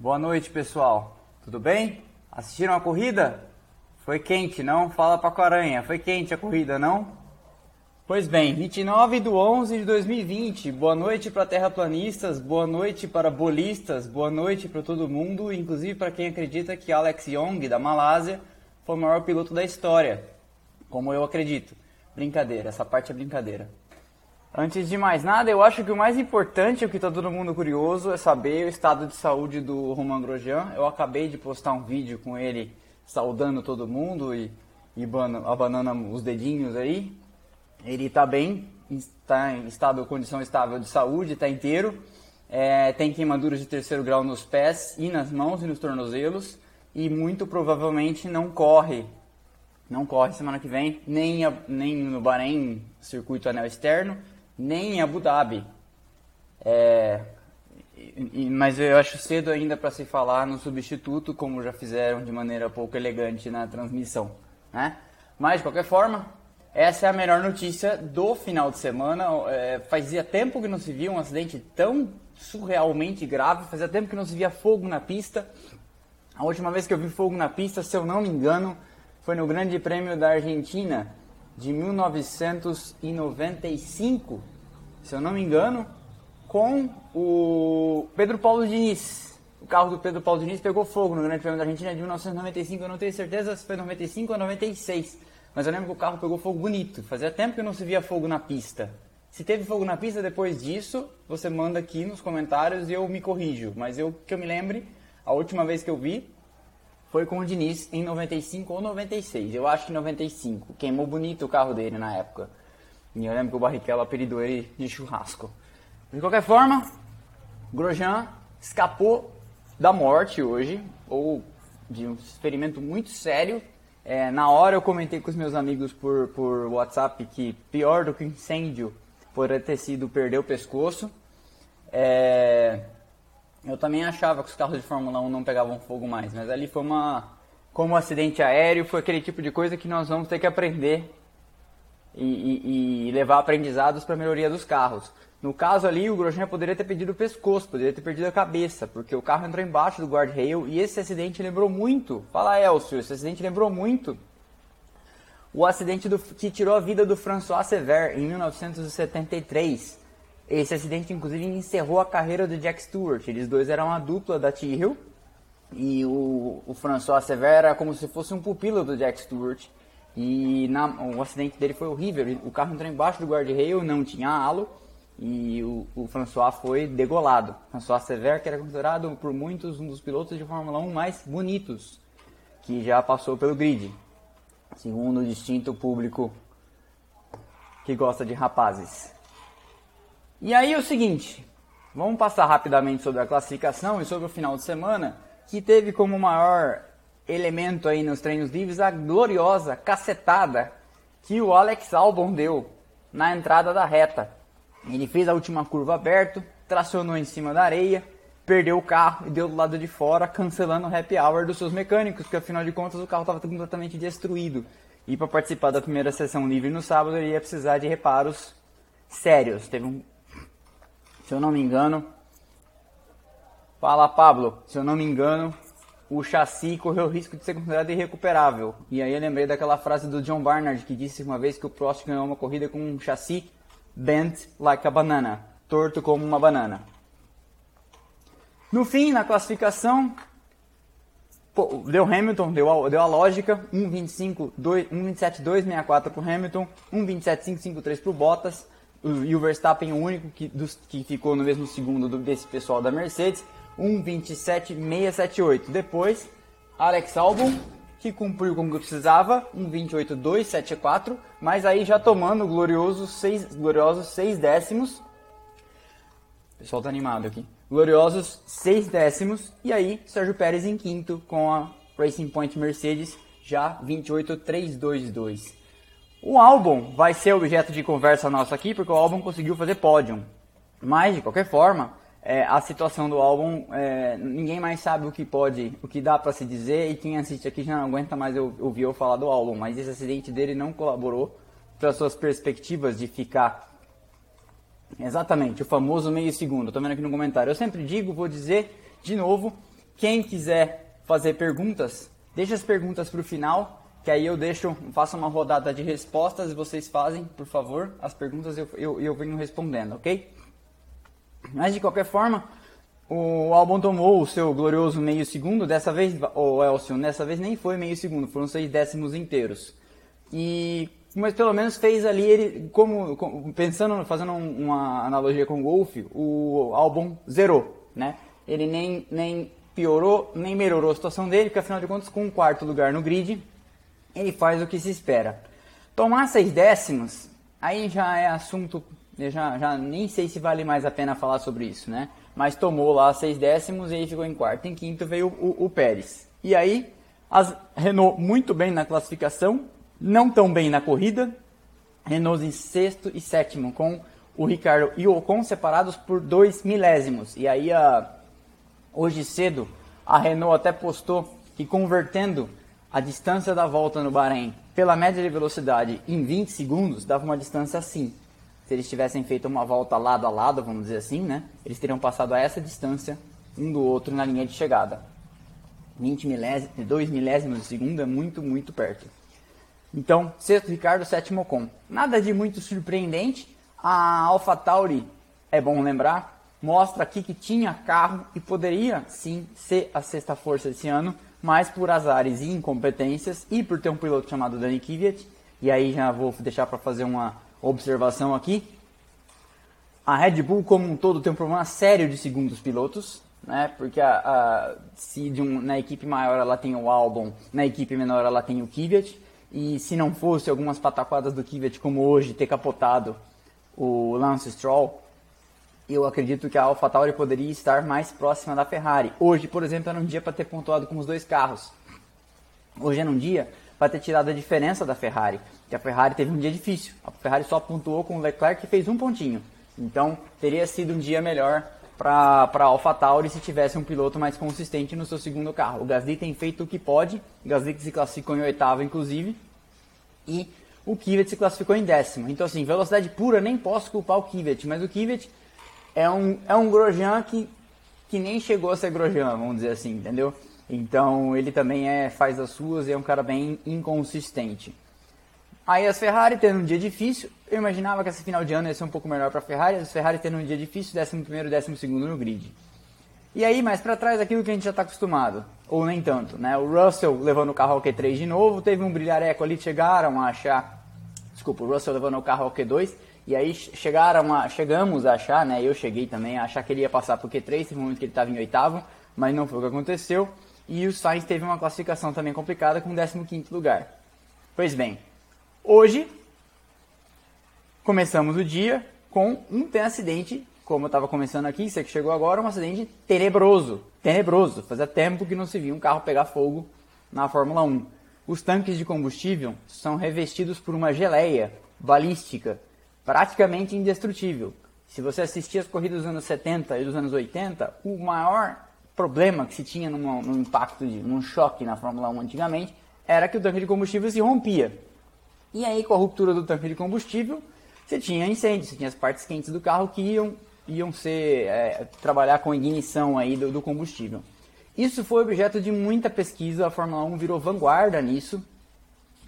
Boa noite, pessoal. Tudo bem? Assistiram a corrida? Foi quente, não? Fala pra Aranha. Foi quente a corrida, não? Pois bem, 29 de 11 de 2020. Boa noite para terraplanistas, boa noite para bolistas, boa noite para todo mundo, inclusive para quem acredita que Alex Young, da Malásia, foi o maior piloto da história. Como eu acredito. Brincadeira, essa parte é brincadeira. Antes de mais nada, eu acho que o mais importante, o que está todo mundo curioso, é saber o estado de saúde do Romain Grosjean. Eu acabei de postar um vídeo com ele saudando todo mundo e, e abanando os dedinhos aí. Ele está bem, está em estado, condição estável de saúde, está inteiro. É, tem queimaduras de terceiro grau nos pés e nas mãos e nos tornozelos. E muito provavelmente não corre. Não corre semana que vem, nem, a, nem no Bahrein, circuito anel externo, nem em Abu Dhabi. É, mas eu acho cedo ainda para se falar no substituto, como já fizeram de maneira pouco elegante na transmissão. Né? Mas, de qualquer forma, essa é a melhor notícia do final de semana. É, fazia tempo que não se via um acidente tão surrealmente grave, fazia tempo que não se via fogo na pista. A última vez que eu vi fogo na pista, se eu não me engano, foi no Grande Prêmio da Argentina de 1995, se eu não me engano, com o Pedro Paulo Diniz. O carro do Pedro Paulo Diniz pegou fogo no Grande Prêmio da Argentina de 1995, eu não tenho certeza se foi 95 ou 96 mas eu lembro que o carro pegou fogo bonito. Fazia tempo que não se via fogo na pista. Se teve fogo na pista depois disso, você manda aqui nos comentários e eu me corrijo. Mas eu que eu me lembre, a última vez que eu vi foi com o Diniz em 95 ou 96. Eu acho que 95. Queimou bonito o carro dele na época. E eu lembro que o Barrichello apelidou ele de churrasco. De qualquer forma, Grosjean escapou da morte hoje, ou de um experimento muito sério é, na hora eu comentei com os meus amigos por, por WhatsApp que pior do que incêndio poderia ter sido perder o pescoço. É, eu também achava que os carros de Fórmula 1 não pegavam fogo mais, mas ali foi uma. Como um acidente aéreo, foi aquele tipo de coisa que nós vamos ter que aprender e, e, e levar aprendizados para a melhoria dos carros. No caso ali, o Grosjean poderia ter perdido o pescoço, poderia ter perdido a cabeça, porque o carro entrou embaixo do guardrail e esse acidente lembrou muito. Fala, Elcio, esse acidente lembrou muito o acidente do, que tirou a vida do François Sever em 1973. Esse acidente, inclusive, encerrou a carreira do Jack Stewart. Eles dois eram a dupla da Tyrrell e o, o François Sever era como se fosse um pupilo do Jack Stewart. E na, o acidente dele foi horrível. O carro entrou embaixo do guardrail, não tinha halo e o, o François foi degolado. François Sever, que era considerado por muitos um dos pilotos de Fórmula 1 mais bonitos que já passou pelo grid, segundo o distinto público que gosta de rapazes. E aí o seguinte, vamos passar rapidamente sobre a classificação e sobre o final de semana, que teve como maior elemento aí nos treinos livres a gloriosa cacetada que o Alex Albon deu na entrada da reta. Ele fez a última curva aberto, tracionou em cima da areia, perdeu o carro e deu do lado de fora, cancelando o happy hour dos seus mecânicos, porque afinal de contas o carro estava completamente destruído. E para participar da primeira sessão livre no sábado, ele ia precisar de reparos sérios. Teve um. Se eu não me engano. Fala, Pablo. Se eu não me engano, o chassi correu o risco de ser considerado irrecuperável. E aí eu lembrei daquela frase do John Barnard que disse uma vez que o Prost ganhou uma corrida com um chassi bent like a banana, torto como uma banana. No fim, na classificação, pô, deu Hamilton, deu a, deu a lógica, 1.27.264 para o Hamilton, 1.27.553 para o Bottas, e o Verstappen o único que, dos, que ficou no mesmo segundo do, desse pessoal da Mercedes, 1.27.678. Depois, Alex Albon, que cumpriu como que precisava, um 28.274, mas aí já tomando glorioso gloriosos 6 décimos. O pessoal tá animado aqui. Gloriosos 6 décimos, e aí Sérgio Pérez em quinto com a Racing Point Mercedes, já 28.322. O álbum vai ser objeto de conversa nossa aqui, porque o álbum conseguiu fazer pódio. Mas, de qualquer forma, é, a situação do álbum, é, ninguém mais sabe o que pode, o que dá para se dizer e quem assiste aqui já não aguenta mais ouvir eu falar do álbum, mas esse acidente dele não colaborou para suas perspectivas de ficar exatamente o famoso meio segundo. Estou vendo aqui no comentário. Eu sempre digo, vou dizer de novo Quem quiser fazer perguntas, deixa as perguntas para o final, que aí eu deixo, faço uma rodada de respostas e vocês fazem, por favor, as perguntas eu, eu, eu venho respondendo, ok? Mas de qualquer forma, o Albon tomou o seu glorioso meio segundo, dessa vez, o Elcio, dessa vez nem foi meio segundo, foram seis décimos inteiros. E mas pelo menos fez ali ele como, como pensando fazendo uma analogia com o golfe o álbum zerou né? Ele nem nem piorou nem melhorou a situação dele porque afinal de contas com um quarto lugar no grid ele faz o que se espera. Tomar seis décimos aí já é assunto já, já nem sei se vale mais a pena falar sobre isso né mas tomou lá seis décimos e aí ficou em quarto em quinto veio o, o, o Pérez e aí as Renault muito bem na classificação não tão bem na corrida. Renault em sexto e sétimo, com o Ricardo e o Ocon separados por dois milésimos. E aí, a, hoje cedo, a Renault até postou que convertendo a distância da volta no Bahrein pela média de velocidade em 20 segundos, dava uma distância assim. Se eles tivessem feito uma volta lado a lado, vamos dizer assim, né? Eles teriam passado a essa distância um do outro na linha de chegada. 20 milésimos, 2 milésimos de segundo é muito, muito perto. Então, sexto Ricardo, sétimo Ocon. Nada de muito surpreendente. A AlphaTauri, é bom lembrar, mostra aqui que tinha carro e poderia sim ser a sexta força esse ano, mas por azares e incompetências e por ter um piloto chamado Dani Kvyat, e aí já vou deixar para fazer uma observação aqui. A Red Bull como um todo tem um problema sério de segundos pilotos, né? Porque a, a se um, na equipe maior ela tem o Albon, na equipe menor ela tem o Kvyat, e se não fosse algumas pataquadas do Kvyat, como hoje, ter capotado o Lance Stroll, eu acredito que a AlphaTauri poderia estar mais próxima da Ferrari. Hoje, por exemplo, era um dia para ter pontuado com os dois carros. Hoje era um dia para ter tirado a diferença da Ferrari, que a Ferrari teve um dia difícil. A Ferrari só pontuou com o Leclerc que fez um pontinho. Então, teria sido um dia melhor para a AlphaTauri se tivesse um piloto mais consistente no seu segundo carro. O Gasly tem feito o que pode, o Gasly se classificou em oitavo, inclusive, e o Kvyat se classificou em décimo. Então, assim, velocidade pura, nem posso culpar o Kvyat, mas o Kvyat é um, é um Grosjean que, que nem chegou a ser Grosjean, vamos dizer assim, entendeu? Então, ele também é, faz as suas e é um cara bem inconsistente. Aí as Ferrari tendo um dia difícil, eu imaginava que esse final de ano ia ser um pouco melhor para a Ferrari, as Ferrari tendo um dia difícil, 11 primeiro, 12 segundo no grid. E aí, mais para trás, aquilo que a gente já está acostumado, ou nem tanto, né? O Russell levando o carro ao Q3 de novo, teve um brilhareco ali, chegaram a achar, desculpa, o Russell levando o carro ao Q2, e aí chegaram a, chegamos a achar, né? Eu cheguei também a achar que ele ia passar para o Q3, teve um momento que ele estava em oitavo, mas não foi o que aconteceu. E o Sainz teve uma classificação também complicada com 15 quinto lugar. Pois bem, Hoje, começamos o dia com um acidente, como eu estava começando aqui, você que chegou agora, um acidente tenebroso. Tenebroso. Fazia tempo que não se via um carro pegar fogo na Fórmula 1. Os tanques de combustível são revestidos por uma geleia balística, praticamente indestrutível. Se você assistir as corridas dos anos 70 e dos anos 80, o maior problema que se tinha num, num impacto, de, num choque na Fórmula 1 antigamente, era que o tanque de combustível se rompia. E aí, com a ruptura do tanque de combustível, você tinha incêndio, você tinha as partes quentes do carro que iam, iam ser, é, trabalhar com ignição aí do, do combustível. Isso foi objeto de muita pesquisa, a Fórmula 1 virou vanguarda nisso,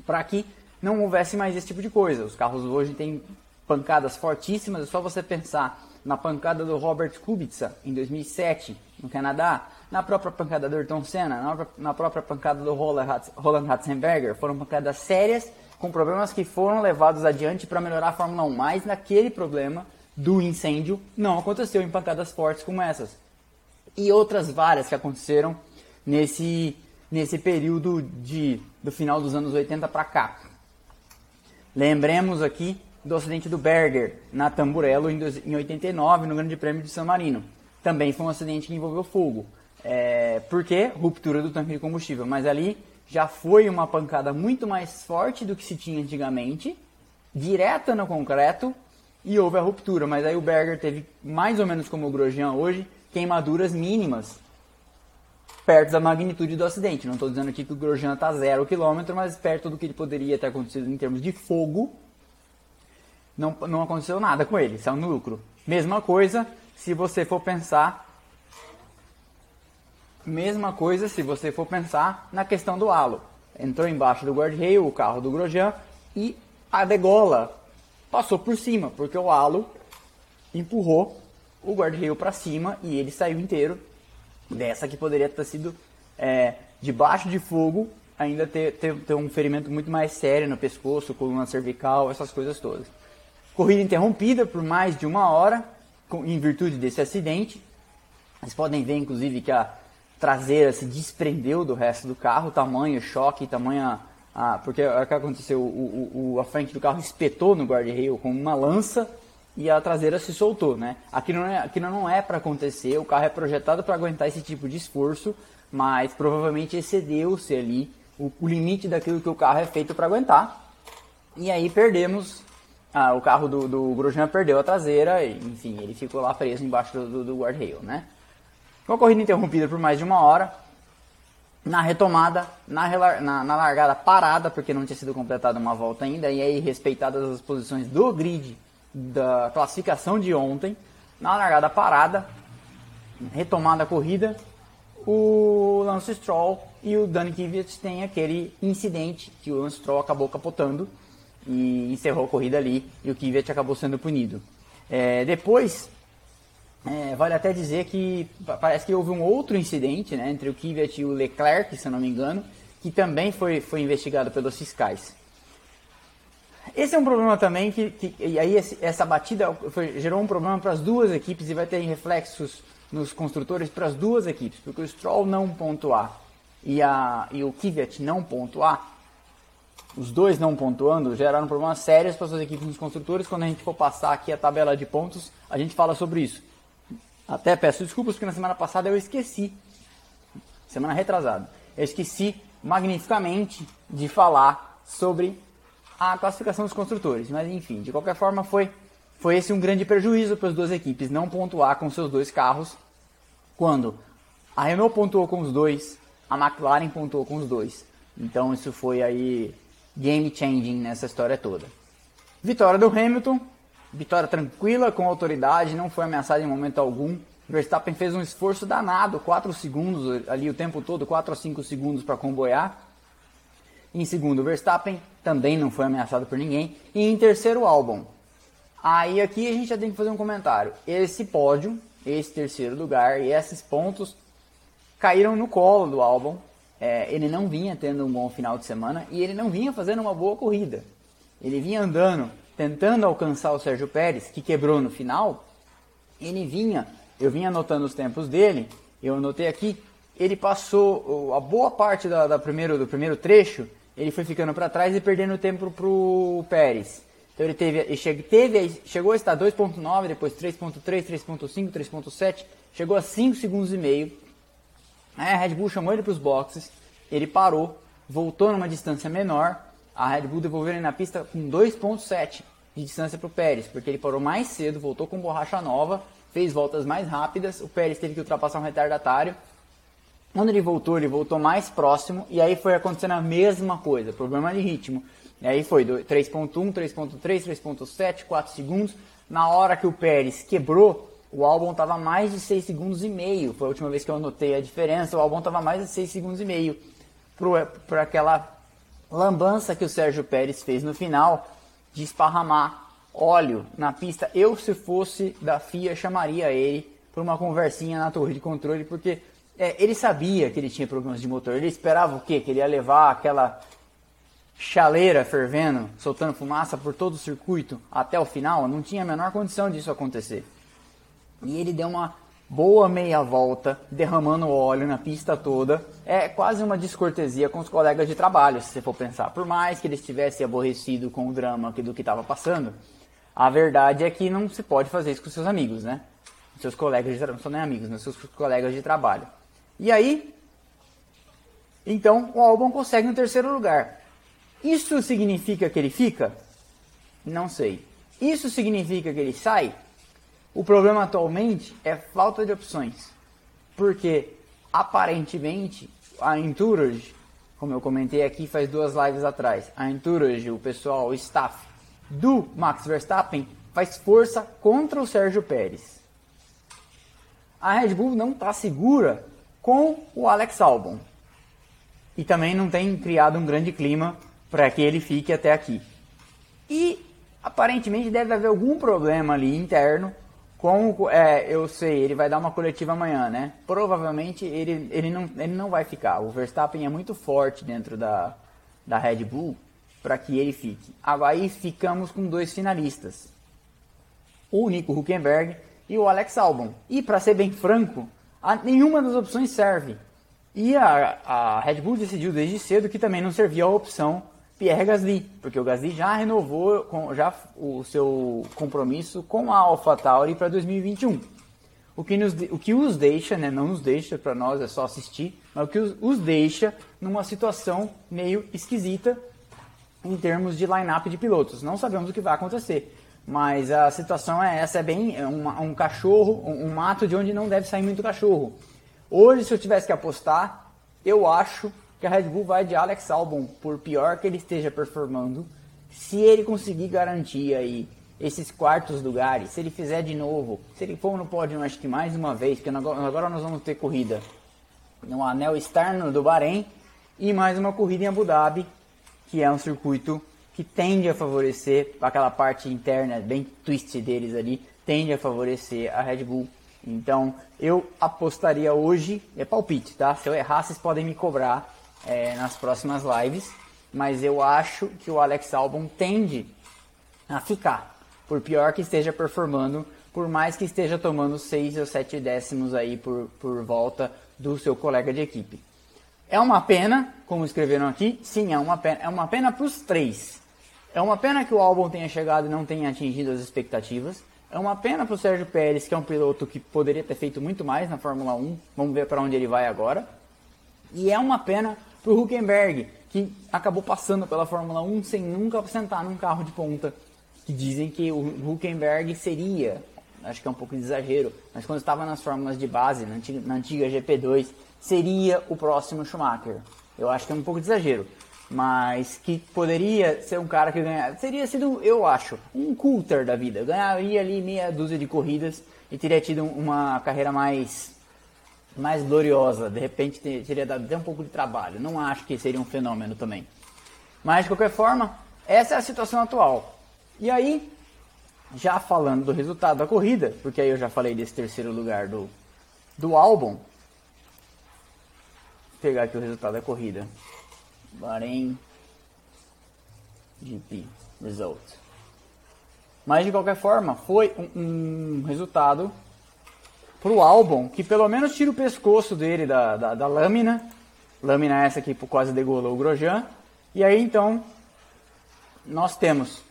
para que não houvesse mais esse tipo de coisa. Os carros hoje têm pancadas fortíssimas, é só você pensar na pancada do Robert Kubica em 2007 no Canadá, na própria pancada do Ayrton Senna, na própria pancada do Roland Ratzenberger, foram pancadas sérias com problemas que foram levados adiante para melhorar a Fórmula 1, mas naquele problema do incêndio não aconteceu em pancadas fortes como essas. E outras várias que aconteceram nesse, nesse período de, do final dos anos 80 para cá. Lembremos aqui do acidente do Berger na Tamburello em, em 89 no Grande Prêmio de San Marino. Também foi um acidente que envolveu fogo. É, por quê? Ruptura do tanque de combustível. Mas ali já foi uma pancada muito mais forte do que se tinha antigamente, direta no concreto, e houve a ruptura. Mas aí o Berger teve, mais ou menos como o Grosjean hoje, queimaduras mínimas perto da magnitude do acidente. Não estou dizendo aqui que o Grosjean está zero quilômetro, mas perto do que ele poderia ter acontecido em termos de fogo, não, não aconteceu nada com ele, saiu no lucro. Mesma coisa se você for pensar Mesma coisa se você for pensar na questão do halo. Entrou embaixo do guardrail o carro do Grosjean e a degola passou por cima, porque o halo empurrou o guardrail para cima e ele saiu inteiro dessa que poderia ter sido é, debaixo de fogo, ainda ter, ter, ter um ferimento muito mais sério no pescoço, coluna cervical, essas coisas todas. Corrida interrompida por mais de uma hora, em virtude desse acidente. Vocês podem ver, inclusive, que a traseira se desprendeu do resto do carro, tamanho choque, tamanho. Ah, porque o que aconteceu? O, o, a frente do carro espetou no guarda-rail com uma lança e a traseira se soltou, né? Aquilo não é, não é para acontecer, o carro é projetado para aguentar esse tipo de esforço, mas provavelmente excedeu-se ali o, o, limite daquilo que o carro é feito para aguentar. E aí perdemos, ah, o carro do, do Grosjean perdeu a traseira, enfim, ele ficou lá preso embaixo do, do, do guarda-rail, né? Com a corrida interrompida por mais de uma hora, na retomada, na, na, na largada parada, porque não tinha sido completada uma volta ainda, e aí respeitadas as posições do grid da classificação de ontem, na largada parada, retomada a corrida, o Lance Stroll e o Dani Kvyat têm aquele incidente que o Lance Stroll acabou capotando e encerrou a corrida ali e o Kvyat acabou sendo punido. É, depois, é, vale até dizer que parece que houve um outro incidente né, entre o Kvyat e o Leclerc, se eu não me engano, que também foi, foi investigado pelos fiscais. Esse é um problema também que, que e aí esse, essa batida foi, gerou um problema para as duas equipes e vai ter reflexos nos construtores para as duas equipes, porque o Stroll não pontuar e, a, e o Kvyat não pontuar, os dois não pontuando, geraram problemas sérios para as suas equipes nos construtores. Quando a gente for passar aqui a tabela de pontos, a gente fala sobre isso. Até peço desculpas porque na semana passada eu esqueci, semana retrasada, eu esqueci magnificamente de falar sobre a classificação dos construtores. Mas enfim, de qualquer forma foi, foi esse um grande prejuízo para as duas equipes não pontuar com seus dois carros quando a Renault pontuou com os dois, a McLaren pontuou com os dois. Então isso foi aí game changing nessa história toda. Vitória do Hamilton, vitória tranquila com autoridade, não foi ameaçado em momento algum. Verstappen fez um esforço danado, 4 segundos ali o tempo todo, 4 a 5 segundos para comboiar. Em segundo, Verstappen também não foi ameaçado por ninguém. E em terceiro, Albon. Aí aqui a gente já tem que fazer um comentário. Esse pódio, esse terceiro lugar e esses pontos caíram no colo do Albon. É, ele não vinha tendo um bom final de semana e ele não vinha fazendo uma boa corrida. Ele vinha andando, tentando alcançar o Sérgio Pérez, que quebrou no final. Ele vinha, eu vinha anotando os tempos dele, eu anotei aqui, ele passou a boa parte da, da primeiro, do primeiro trecho ele foi ficando para trás e perdendo tempo pro Pérez. Então ele teve, ele che, teve chegou a estar 2.9, depois 3.3, 3.5, 3.7, chegou a 5 segundos e meio. Aí a Red Bull chamou ele para os boxes, ele parou, voltou numa distância menor, a Red Bull devolveu ele na pista com 2.7 de distância para o Pérez, porque ele parou mais cedo, voltou com borracha nova, fez voltas mais rápidas, o Pérez teve que ultrapassar um retardatário, quando ele voltou, ele voltou mais próximo e aí foi acontecendo a mesma coisa, problema de ritmo. E aí foi 3.1, 3.3, 3.7, 4 segundos. Na hora que o Pérez quebrou, o álbum estava mais de 6 segundos e meio. Foi a última vez que eu anotei a diferença. O álbum estava mais de 6 segundos e meio por aquela lambança que o Sérgio Pérez fez no final de esparramar óleo na pista. Eu, se fosse da FIA, chamaria ele para uma conversinha na torre de controle, porque é, ele sabia que ele tinha problemas de motor. Ele esperava o quê? Que ele ia levar aquela chaleira fervendo, soltando fumaça por todo o circuito até o final. Não tinha a menor condição disso acontecer. E ele deu uma boa meia volta, derramando óleo na pista toda. É quase uma descortesia com os colegas de trabalho, se você for pensar. Por mais que ele estivesse aborrecido com o drama do que estava passando, a verdade é que não se pode fazer isso com seus amigos, né? Seus colegas de trabalho, não são nem amigos, né? Seus colegas de trabalho. E aí, então o Albon consegue no terceiro lugar. Isso significa que ele fica? Não sei. Isso significa que ele sai? O problema atualmente é falta de opções. Porque aparentemente a Entourage, como eu comentei aqui faz duas lives atrás, a Entourage, o pessoal, o staff do Max Verstappen faz força contra o Sérgio Pérez. A Red Bull não está segura com o Alex Albon. E também não tem criado um grande clima para que ele fique até aqui. E aparentemente deve haver algum problema ali interno. Com, é, eu sei, ele vai dar uma coletiva amanhã, né? Provavelmente ele, ele, não, ele não vai ficar. O Verstappen é muito forte dentro da, da Red Bull para que ele fique. Aí ficamos com dois finalistas: o Nico Huckenberg e o Alex Albon. E para ser bem franco, nenhuma das opções serve. E a, a Red Bull decidiu desde cedo que também não servia a opção Pierre Gasly, porque o Gasly já renovou com, já o seu compromisso com a AlphaTauri para 2021. O que, nos, o que os deixa, né, não nos deixa para nós, é só assistir, mas o que os, os deixa numa situação meio esquisita em termos de line-up de pilotos. Não sabemos o que vai acontecer, mas a situação é essa, é bem é um, um cachorro, um, um mato de onde não deve sair muito cachorro. Hoje, se eu tivesse que apostar, eu acho que a Red Bull vai de Alex Albon, por pior que ele esteja performando, se ele conseguir garantir aí esses quartos lugares, se ele fizer de novo, se ele for no pódio, acho que mais uma vez, porque agora nós vamos ter corrida no anel externo do Bahrein e mais uma corrida em Abu Dhabi, que é um circuito que tende a favorecer aquela parte interna, bem twist deles ali, tende a favorecer a Red Bull. Então eu apostaria hoje, é palpite, tá? Se eu errar, vocês podem me cobrar é, nas próximas lives, mas eu acho que o Alex Albon tende a ficar, por pior que esteja performando, por mais que esteja tomando 6 ou 7 décimos aí por, por volta do seu colega de equipe. É uma pena, como escreveram aqui, sim, é uma pena, é uma pena para os três. É uma pena que o Albon tenha chegado e não tenha atingido as expectativas. É uma pena para o Sérgio Pérez, que é um piloto que poderia ter feito muito mais na Fórmula 1. Vamos ver para onde ele vai agora. E é uma pena para o Huckenberg, que acabou passando pela Fórmula 1 sem nunca sentar num carro de ponta. Que dizem que o Huckenberg seria, acho que é um pouco de exagero, mas quando estava nas fórmulas de base, na antiga, na antiga GP2, seria o próximo Schumacher. Eu acho que é um pouco de exagero, mas que poderia ser um cara que ganharia, seria sido, eu acho, um Coulter da vida. Ganharia ali meia dúzia de corridas e teria tido uma carreira mais mais gloriosa, de repente teria dado até um pouco de trabalho. Não acho que seria um fenômeno também. Mas de qualquer forma, essa é a situação atual. E aí, já falando do resultado da corrida, porque aí eu já falei desse terceiro lugar do, do álbum. Vou pegar aqui o resultado da corrida. Bahrein GP Result. Mas de qualquer forma, foi um, um resultado pro álbum, que pelo menos tira o pescoço dele da, da, da lâmina. Lâmina essa que quase degolou o Grosjean. E aí então nós temos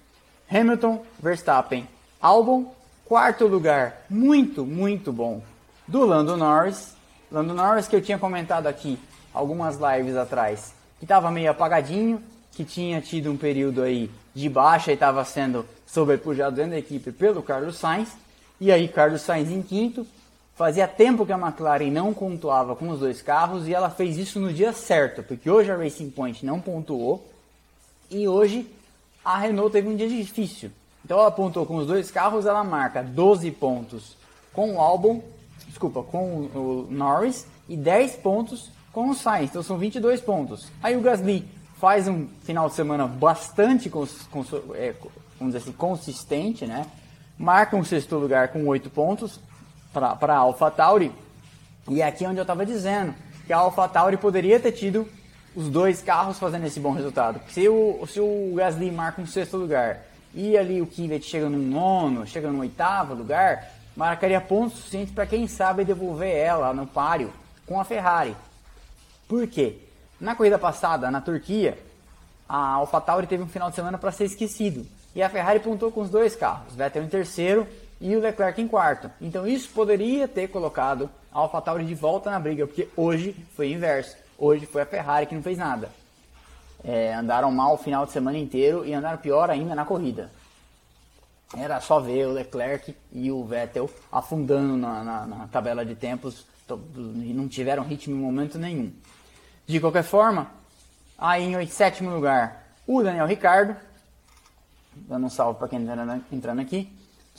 Hamilton, Verstappen, Albon, quarto lugar, muito, muito bom, do Lando Norris. Lando Norris que eu tinha comentado aqui algumas lives atrás, que estava meio apagadinho, que tinha tido um período aí de baixa e estava sendo sobrepujado dentro da equipe pelo Carlos Sainz. E aí Carlos Sainz em quinto, Fazia tempo que a McLaren não pontuava com os dois carros e ela fez isso no dia certo, porque hoje a Racing Point não pontuou e hoje a Renault teve um dia difícil. Então ela pontuou com os dois carros, ela marca 12 pontos com o Albon, desculpa, com o Norris e 10 pontos com o Sainz, então são 22 pontos. Aí o Gasly faz um final de semana bastante cons, cons, é, vamos dizer assim, consistente, né? Marca um sexto lugar com 8 pontos, para a AlphaTauri. E é aqui onde eu estava dizendo que a AlphaTauri poderia ter tido os dois carros fazendo esse bom resultado. Se o, se o Gasly marca um sexto lugar e ali o Kvyat chega no nono, chega no oitavo lugar, marcaria pontos suficientes para quem sabe devolver ela no páreo com a Ferrari. Por quê? Na corrida passada, na Turquia, a AlphaTauri teve um final de semana para ser esquecido. E a Ferrari pontou com os dois carros, Vettel em terceiro e o Leclerc em quarto. Então isso poderia ter colocado a AlphaTauri de volta na briga, porque hoje foi inverso. Hoje foi a Ferrari que não fez nada. É, andaram mal o final de semana inteiro e andaram pior ainda na corrida. Era só ver o Leclerc e o Vettel afundando na, na, na tabela de tempos e não tiveram ritmo em momento nenhum. De qualquer forma, aí em sétimo lugar, o Daniel Ricardo, dando um salve para quem está entrando aqui.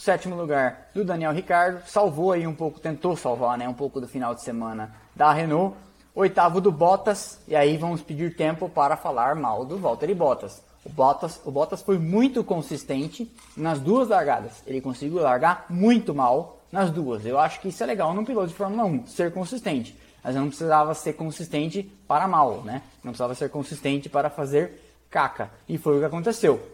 Sétimo lugar do Daniel Ricardo, salvou aí um pouco, tentou salvar né, um pouco do final de semana da Renault. Oitavo do Bottas, e aí vamos pedir tempo para falar mal do Valtteri Bottas. O Bottas, o Bottas foi muito consistente nas duas largadas. Ele conseguiu largar muito mal nas duas. Eu acho que isso é legal num piloto de Fórmula 1, ser consistente. Mas não precisava ser consistente para mal, né? Não precisava ser consistente para fazer caca. E foi o que aconteceu.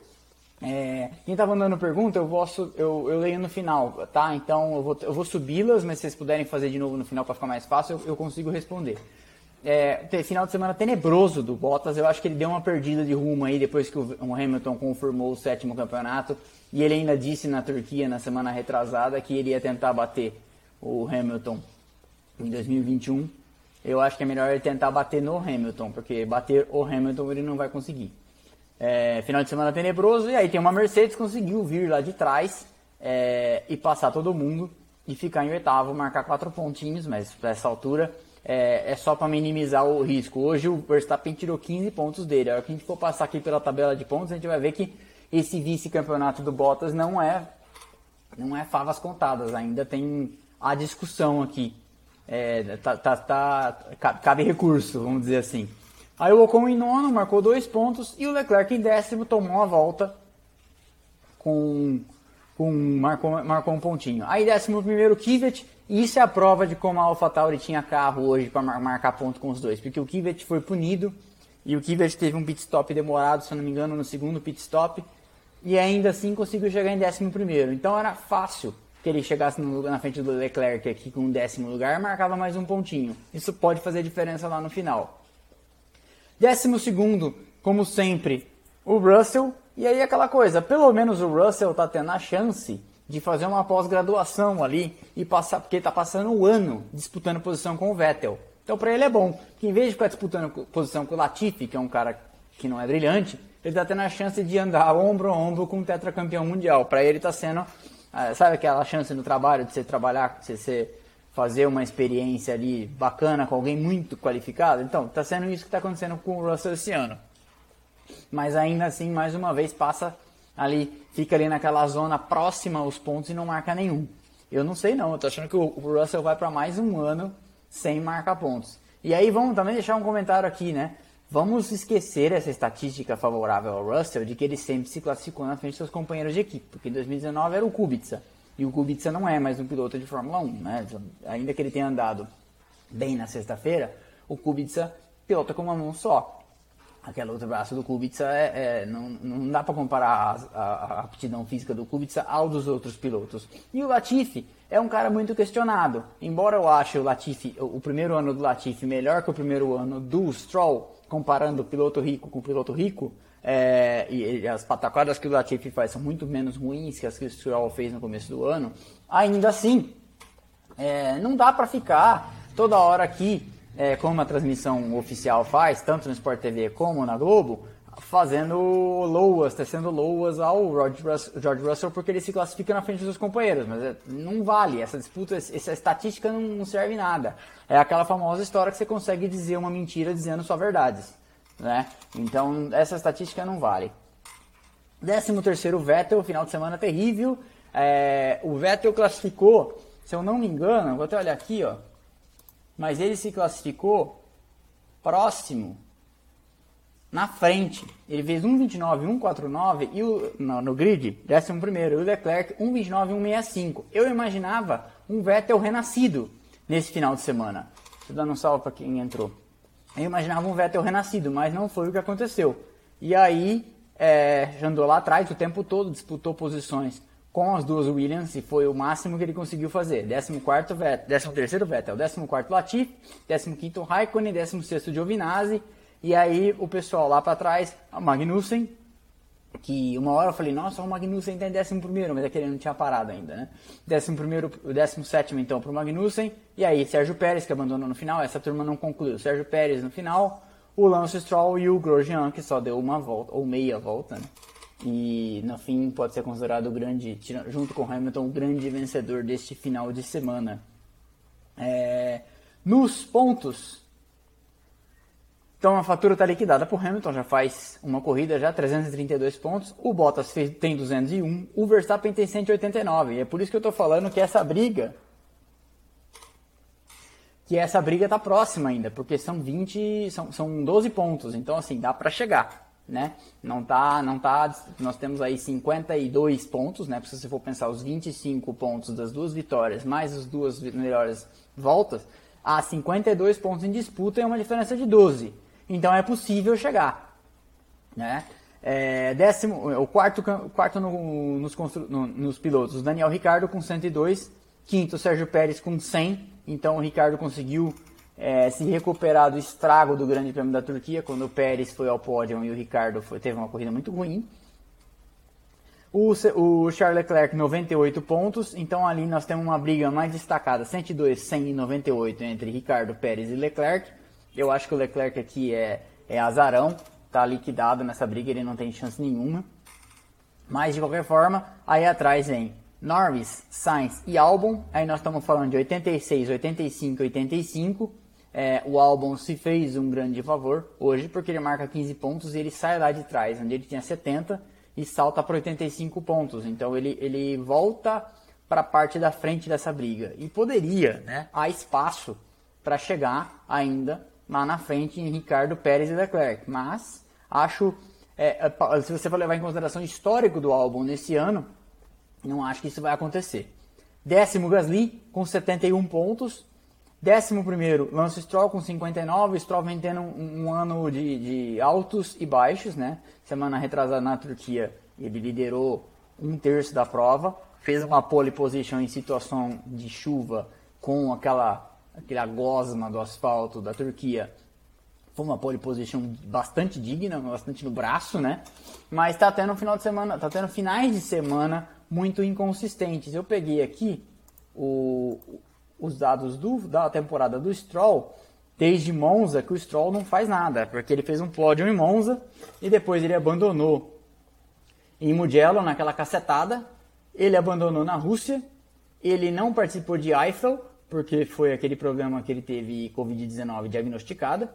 É, quem estava mandando pergunta, eu, vou, eu, eu, leio no final, tá? Então eu vou, eu vou subi-las, mas se vocês puderem fazer de novo no final para ficar mais fácil, eu, eu consigo responder. É, final de semana tenebroso do Bottas, eu acho que ele deu uma perdida de rumo aí depois que o Hamilton confirmou o sétimo campeonato. E ele ainda disse na Turquia, na semana retrasada, que ele ia tentar bater o Hamilton em 2021. Eu acho que é melhor ele tentar bater no Hamilton, porque bater o Hamilton ele não vai conseguir. É, final de semana tenebroso, e aí tem uma Mercedes conseguiu vir lá de trás é, e passar todo mundo e ficar em oitavo, marcar quatro pontinhos, mas para essa altura é, é só para minimizar o risco. Hoje o Verstappen tirou 15 pontos dele. A que a gente for passar aqui pela tabela de pontos, a gente vai ver que esse vice-campeonato do Bottas não é não é favas contadas. Ainda tem a discussão aqui. É, tá, tá, tá, cabe recurso, vamos dizer assim. Aí o Ocon em nono marcou dois pontos e o Leclerc em décimo tomou a volta com, com marcou, marcou um pontinho. Aí décimo primeiro Kvyat e isso é a prova de como a AlphaTauri tinha carro hoje para marcar ponto com os dois, porque o Kvyat foi punido e o Kvyat teve um pit stop demorado, se não me engano, no segundo pit stop e ainda assim conseguiu chegar em décimo primeiro. Então era fácil que ele chegasse no, na frente do Leclerc aqui com um décimo lugar, marcava mais um pontinho. Isso pode fazer diferença lá no final. Décimo segundo, como sempre, o Russell. E aí aquela coisa, pelo menos o Russell tá tendo a chance de fazer uma pós-graduação ali e passar, porque ele está passando o ano disputando posição com o Vettel. Então para ele é bom, que em vez de ficar disputando posição com o Latifi, que é um cara que não é brilhante, ele está tendo a chance de andar ombro a ombro com o tetracampeão mundial. Para ele está sendo, ah, sabe aquela chance no trabalho de você trabalhar, de você fazer uma experiência ali bacana com alguém muito qualificado? Então, está sendo isso que está acontecendo com o Russell esse ano. Mas ainda assim, mais uma vez, passa ali, fica ali naquela zona próxima aos pontos e não marca nenhum. Eu não sei não, eu tô achando que o Russell vai para mais um ano sem marcar pontos. E aí vamos também deixar um comentário aqui, né? Vamos esquecer essa estatística favorável ao Russell de que ele sempre se classificou na frente dos seus companheiros de equipe, porque em 2019 era o Kubica. E o Kubica não é mais um piloto de Fórmula 1, né? Ainda que ele tenha andado bem na sexta-feira, o Kubica pilota com uma mão só aquele outro braço do Kubica é, é não, não dá para comparar a, a, a, aptidão física do Kubica ao dos outros pilotos. E o Latifi é um cara muito questionado. Embora eu ache o Latifi, o, o primeiro ano do Latifi melhor que o primeiro ano do Stroll, comparando o piloto rico com o piloto rico, é, e, e, as pataquadas que o Latifi faz são muito menos ruins que as que o Stroll fez no começo do ano, ainda assim, é, não dá para ficar toda hora aqui é, como a transmissão oficial faz, tanto no Sport TV como na Globo, fazendo loas, tecendo loas ao George Russell porque ele se classifica na frente dos companheiros, mas é, não vale, essa disputa, essa estatística não serve nada. É aquela famosa história que você consegue dizer uma mentira dizendo só verdades, né? Então essa estatística não vale. 13 terceiro Vettel, final de semana terrível. É, o Vettel classificou, se eu não me engano, vou até olhar aqui, ó mas ele se classificou próximo, na frente. Ele fez 1,29, 1,49 e o, no, no grid, 11 primeiro, e o Leclerc 1,29, 1,65. Eu imaginava um Vettel renascido nesse final de semana. Eu dar um salve para quem entrou. Eu imaginava um Vettel renascido, mas não foi o que aconteceu. E aí, é, andou lá atrás o tempo todo, disputou posições com as duas Williams e foi o máximo que ele conseguiu fazer. 14º Vettel, 13º Vettel, 14º Latifi, 15º Raikkonen, 16º Giovinazzi e aí o pessoal lá para trás, a Magnussen, que uma hora eu falei, nossa, o Magnussen tá 11 primeiro, mas aquele não tinha parado ainda, né? 11 primeiro, 17 então para o Magnussen, e aí Sérgio Pérez que abandonou no final, essa turma não concluiu. Sérgio Pérez no final, o Lance Stroll e o Grosjean que só deu uma volta, ou meia volta, né? e no fim pode ser considerado o grande, junto com Hamilton, o grande vencedor deste final de semana. É, nos pontos, Então a fatura está liquidada por Hamilton, já faz uma corrida já, 332 pontos. O Bottas tem 201, o Verstappen tem 189. E é por isso que eu estou falando que essa briga que essa briga está próxima ainda, porque são 20, são, são 12 pontos, então assim, dá para chegar, né? Não tá, não tá, nós temos aí 52 pontos, né? Se você for pensar os 25 pontos das duas vitórias, mais as duas melhores voltas, há 52 pontos em disputa e uma diferença de 12. Então é possível chegar, né? É, décimo, o quarto, quarto no, nos, no, nos pilotos, Daniel Ricardo com 102, quinto Sérgio Pérez com 100, então o Ricardo conseguiu é, se recuperar do estrago do Grande Prêmio da Turquia, quando o Pérez foi ao pódio e o Ricardo foi, teve uma corrida muito ruim. O, o Charles Leclerc 98 pontos, então ali nós temos uma briga mais destacada, 102, 100 e 98 entre Ricardo, Pérez e Leclerc. Eu acho que o Leclerc aqui é, é azarão, tá liquidado nessa briga, ele não tem chance nenhuma. Mas de qualquer forma, aí atrás vem Norris, Sainz e Albon. Aí nós estamos falando de 86, 85, 85. É, o Albon se fez um grande favor hoje porque ele marca 15 pontos e ele sai lá de trás, onde ele tinha 70 e salta para 85 pontos. Então ele, ele volta para a parte da frente dessa briga. E poderia, né? Há espaço para chegar ainda lá na frente em Ricardo Pérez e Leclerc. Mas acho, é, é se você for levar em consideração o histórico do álbum nesse ano, não acho que isso vai acontecer. Décimo Gasly com 71 pontos. Décimo primeiro Lance Stroll com 59. Stroll vem tendo um, um ano de, de, altos e baixos, né? Semana retrasada na Turquia ele liderou um terço da prova, fez uma pole position em situação de chuva com aquela aquela gosma do asfalto da Turquia. Foi uma pole position bastante digna, bastante no braço, né? Mas tá tendo final de semana, tá tendo finais de semana muito inconsistentes. Eu peguei aqui o, os dados do, da temporada do Stroll, desde Monza, que o Stroll não faz nada, porque ele fez um pódio em Monza e depois ele abandonou em Mugello, naquela cacetada, ele abandonou na Rússia, ele não participou de Eiffel, porque foi aquele problema que ele teve Covid-19 diagnosticada,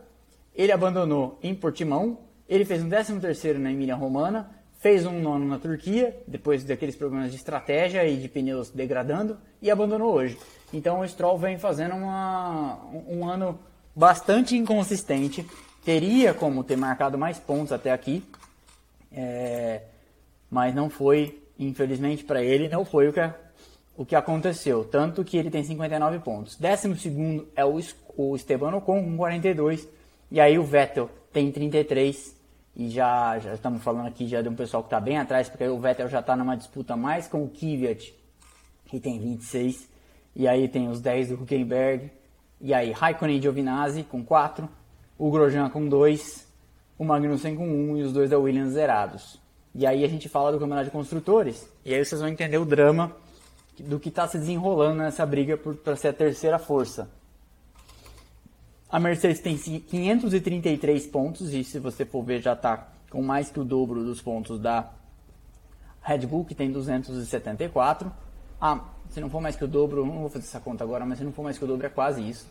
ele abandonou em Portimão, ele fez um 13 terceiro na Emília Romana, fez um nono na Turquia, depois daqueles problemas de estratégia e de pneus degradando, e abandonou hoje. Então o Stroll vem fazendo uma, um ano bastante inconsistente, teria como ter marcado mais pontos até aqui, é, mas não foi, infelizmente para ele, não foi o que, o que aconteceu. Tanto que ele tem 59 pontos. Décimo segundo é o, o Esteban Ocon com 42, e aí o Vettel tem 33 e já, já estamos falando aqui já de um pessoal que está bem atrás, porque o Vettel já está numa disputa mais com o Kvyat, que tem 26, e aí tem os 10 do Huckenberg, e aí Raikkonen e Giovinazzi com 4, o Grosjean com 2, o Magnussen com 1 e os dois da Williams zerados. E aí a gente fala do campeonato de construtores, e aí vocês vão entender o drama do que está se desenrolando nessa briga para ser a terceira força. A Mercedes tem 533 pontos e se você for ver já está com mais que o dobro dos pontos da Red Bull, que tem 274. Ah, se não for mais que o dobro, não vou fazer essa conta agora, mas se não for mais que o dobro é quase isso.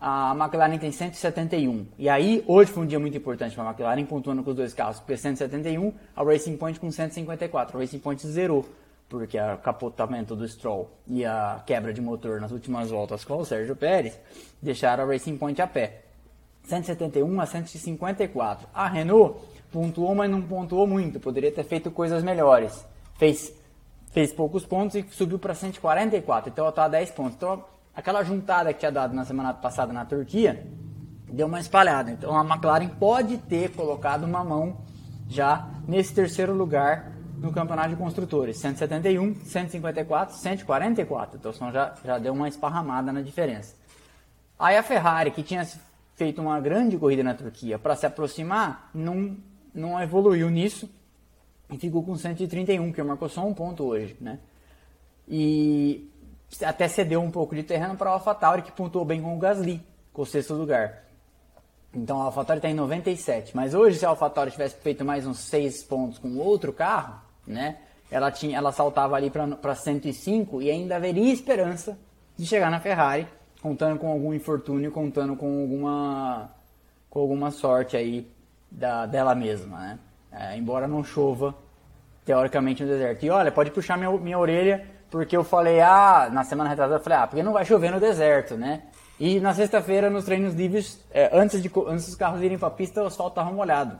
A McLaren tem 171. E aí, hoje foi um dia muito importante para a McLaren, pontuando com os dois carros, porque 171, a Racing Point com 154. A Racing Point zerou porque o capotamento do Stroll e a quebra de motor nas últimas voltas com o Sérgio Pérez deixaram a Racing Point a pé. 171 a 154. A Renault pontuou, mas não pontuou muito. Poderia ter feito coisas melhores. Fez, fez poucos pontos e subiu para 144. Então está a 10 pontos. Então aquela juntada que tinha dado na semana passada na Turquia deu uma espalhada. Então a McLaren pode ter colocado uma mão já nesse terceiro lugar no campeonato de construtores. 171, 154, 144. Então são já, já deu uma esparramada na diferença. Aí a Ferrari, que tinha feito uma grande corrida na Turquia para se aproximar, não, não evoluiu nisso e ficou com 131, que marcou só um ponto hoje, né? E até cedeu um pouco de terreno para a AlphaTauri, que pontuou bem com o Gasly, com o sexto lugar. Então a AlphaTauri está em 97, mas hoje se a AlphaTauri tivesse feito mais uns 6 pontos com outro carro, né? Ela, tinha, ela saltava ali para 105 e ainda haveria esperança de chegar na Ferrari, contando com algum infortúnio, contando com alguma com alguma sorte aí da, dela mesma, né? É, embora não chova, teoricamente, no deserto. E olha, pode puxar minha, minha orelha, porque eu falei, ah, na semana retrasada, eu falei, ah, porque não vai chover no deserto, né? E na sexta-feira, nos treinos livres, é, antes, de, antes dos carros irem para a pista, o asfalto estava molhado.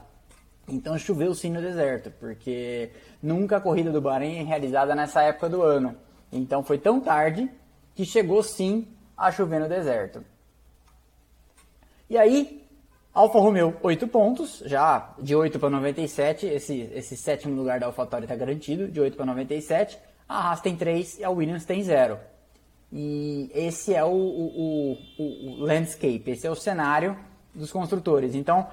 Então choveu sim no deserto, porque nunca a corrida do Bahrein é realizada nessa época do ano. Então foi tão tarde que chegou sim a chover no deserto. E aí, Alfa Romeo 8 pontos, já de 8 para 97, esse, esse sétimo lugar da AlphaTauri está garantido, de 8 para 97. A Haas tem 3 e a Williams tem 0. E esse é o, o, o, o landscape, esse é o cenário dos construtores. Então,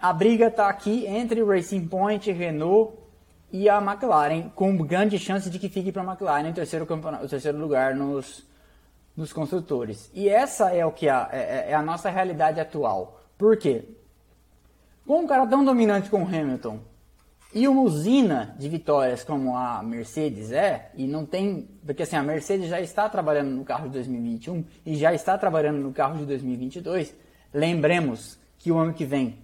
a briga está aqui entre Racing Point, Renault e a McLaren, com grande chance de que fique para a McLaren o terceiro, terceiro lugar nos, nos construtores. E essa é o que a, é, é, é a nossa realidade atual. Por quê? Com um cara tão dominante como Hamilton e uma usina de vitórias como a Mercedes é, e não tem. Porque assim, a Mercedes já está trabalhando no carro de 2021 e já está trabalhando no carro de 2022. Lembremos que o ano que vem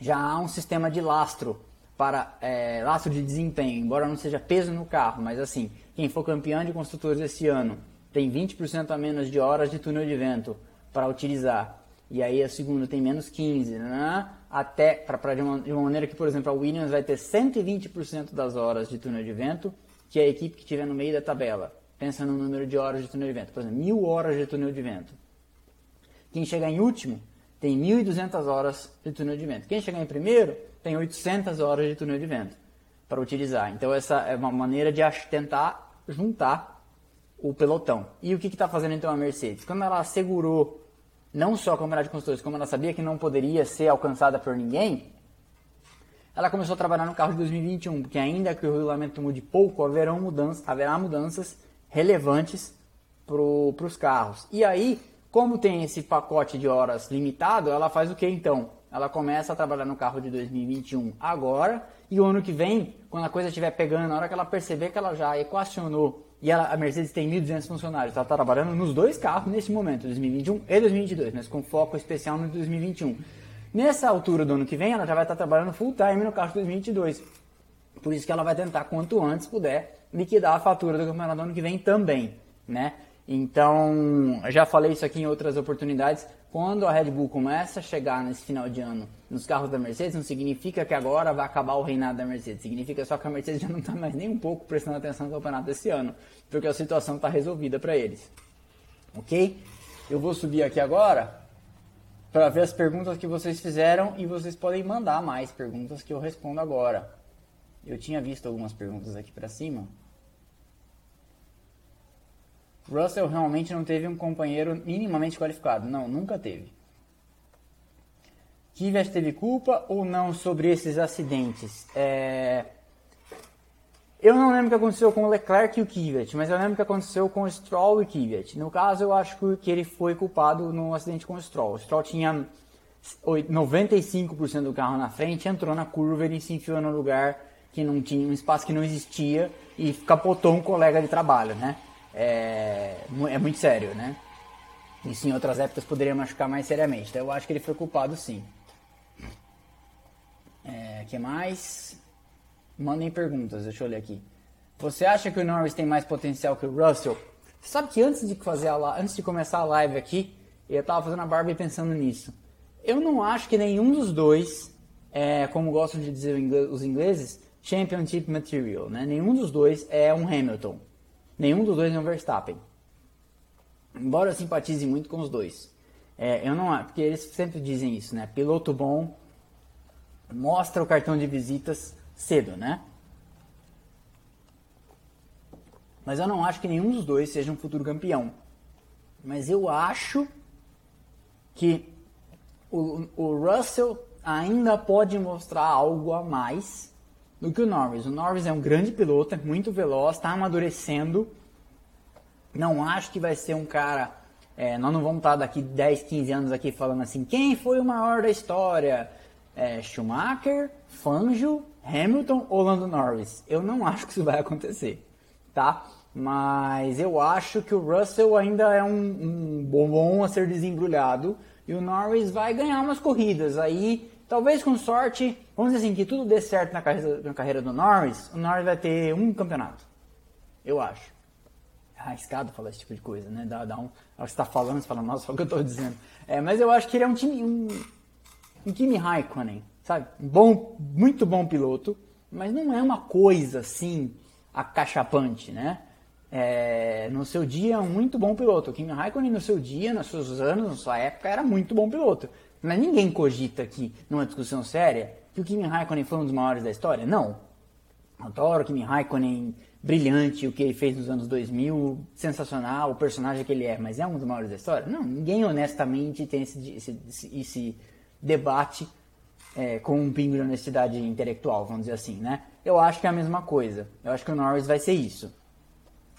já há um sistema de lastro para é, lastro de desempenho, embora não seja peso no carro, mas assim, quem for campeão de construtores esse ano tem 20% a menos de horas de túnel de vento para utilizar. E aí a segunda tem menos 15, né? até para de, de uma maneira que, por exemplo, a Williams vai ter 120% das horas de túnel de vento que a equipe que estiver no meio da tabela. Pensa no número de horas de túnel de vento. Por exemplo, mil horas de túnel de vento. Quem chegar em último tem 1.200 horas de túnel de vento. Quem chegar em primeiro tem 800 horas de túnel de vento para utilizar. Então essa é uma maneira de tentar juntar o pelotão. E o que está fazendo então a Mercedes? Quando ela assegurou não só a Câmara de Construtores, como ela sabia que não poderia ser alcançada por ninguém, ela começou a trabalhar no carro de 2021, porque ainda que o regulamento mude pouco, haverão mudanças, haverá mudanças relevantes para os carros. E aí, como tem esse pacote de horas limitado, ela faz o que então? Ela começa a trabalhar no carro de 2021 agora, e o ano que vem, quando a coisa estiver pegando, na hora que ela perceber que ela já equacionou e ela, a Mercedes tem 1.200 funcionários. Ela está trabalhando nos dois carros nesse momento, 2021 e 2022, mas com foco especial no 2021. Nessa altura do ano que vem, ela já vai estar tá trabalhando full time no carro de 2022. Por isso que ela vai tentar, quanto antes puder, liquidar a fatura do campeonato do ano que vem também, né? Então, já falei isso aqui em outras oportunidades. Quando a Red Bull começa a chegar nesse final de ano nos carros da Mercedes, não significa que agora vai acabar o reinado da Mercedes. Significa só que a Mercedes já não está mais nem um pouco prestando atenção no campeonato desse ano, porque a situação está resolvida para eles. Ok? Eu vou subir aqui agora para ver as perguntas que vocês fizeram e vocês podem mandar mais perguntas que eu respondo agora. Eu tinha visto algumas perguntas aqui para cima. Russell realmente não teve um companheiro minimamente qualificado. Não, nunca teve. Kvyat teve culpa ou não sobre esses acidentes? É... Eu não lembro o que aconteceu com o Leclerc e o Kvyat, mas eu lembro o que aconteceu com o Stroll e o Kvyat. No caso, eu acho que ele foi culpado no acidente com o Stroll. O Stroll tinha 95% do carro na frente, entrou na curva, ele se enfiou no lugar que não tinha, um espaço que não existia e capotou um colega de trabalho, né? É, é muito sério, né? Isso em outras épocas poderia machucar mais seriamente. Então eu acho que ele foi culpado sim. É, que mais? Mandem perguntas, deixa eu olhar aqui. Você acha que o Norris tem mais potencial que o Russell? Você sabe que antes de fazer a, antes de começar a live aqui, eu estava fazendo a barba e pensando nisso. Eu não acho que nenhum dos dois, é, como gostam de dizer os ingleses, championship material, né? Nenhum dos dois é um Hamilton. Nenhum dos dois é um Verstappen. Embora eu simpatize muito com os dois. É, eu não porque eles sempre dizem isso, né? Piloto bom mostra o cartão de visitas cedo, né? Mas eu não acho que nenhum dos dois seja um futuro campeão. Mas eu acho que o, o Russell ainda pode mostrar algo a mais do que o Norris. O Norris é um grande piloto, é muito veloz, está amadurecendo. Não acho que vai ser um cara. É, nós não vamos estar daqui 10, 15 anos aqui falando assim: quem foi o maior da história? É, Schumacher, Fangio, Hamilton ou Lando Norris? Eu não acho que isso vai acontecer, tá? Mas eu acho que o Russell ainda é um, um bombom a ser desembrulhado e o Norris vai ganhar umas corridas. Aí, talvez com sorte, vamos dizer assim, que tudo dê certo na carreira, na carreira do Norris, o Norris vai ter um campeonato. Eu acho. É arriscado falar esse tipo de coisa, né? Dá, dá um, você está falando, você fala, nossa, só o que eu estou dizendo. É, mas eu acho que ele é um time, um, um Kimi Raikkonen, sabe? Um bom, muito bom piloto, mas não é uma coisa assim acachapante, né? É, no seu dia, um muito bom piloto. O Kimi Raikkonen, no seu dia, nos seus anos, na sua época, era muito bom piloto. Mas ninguém cogita aqui, numa discussão séria, que o Kimi Raikkonen foi um dos maiores da história. Não. Adoro o Kimi Raikkonen, brilhante, o que ele fez nos anos 2000, sensacional, o personagem que ele é, mas é um dos maiores da história? Não, ninguém honestamente tem esse, esse, esse debate é, com um pingo de honestidade intelectual, vamos dizer assim, né? Eu acho que é a mesma coisa. Eu acho que o Norris vai ser isso.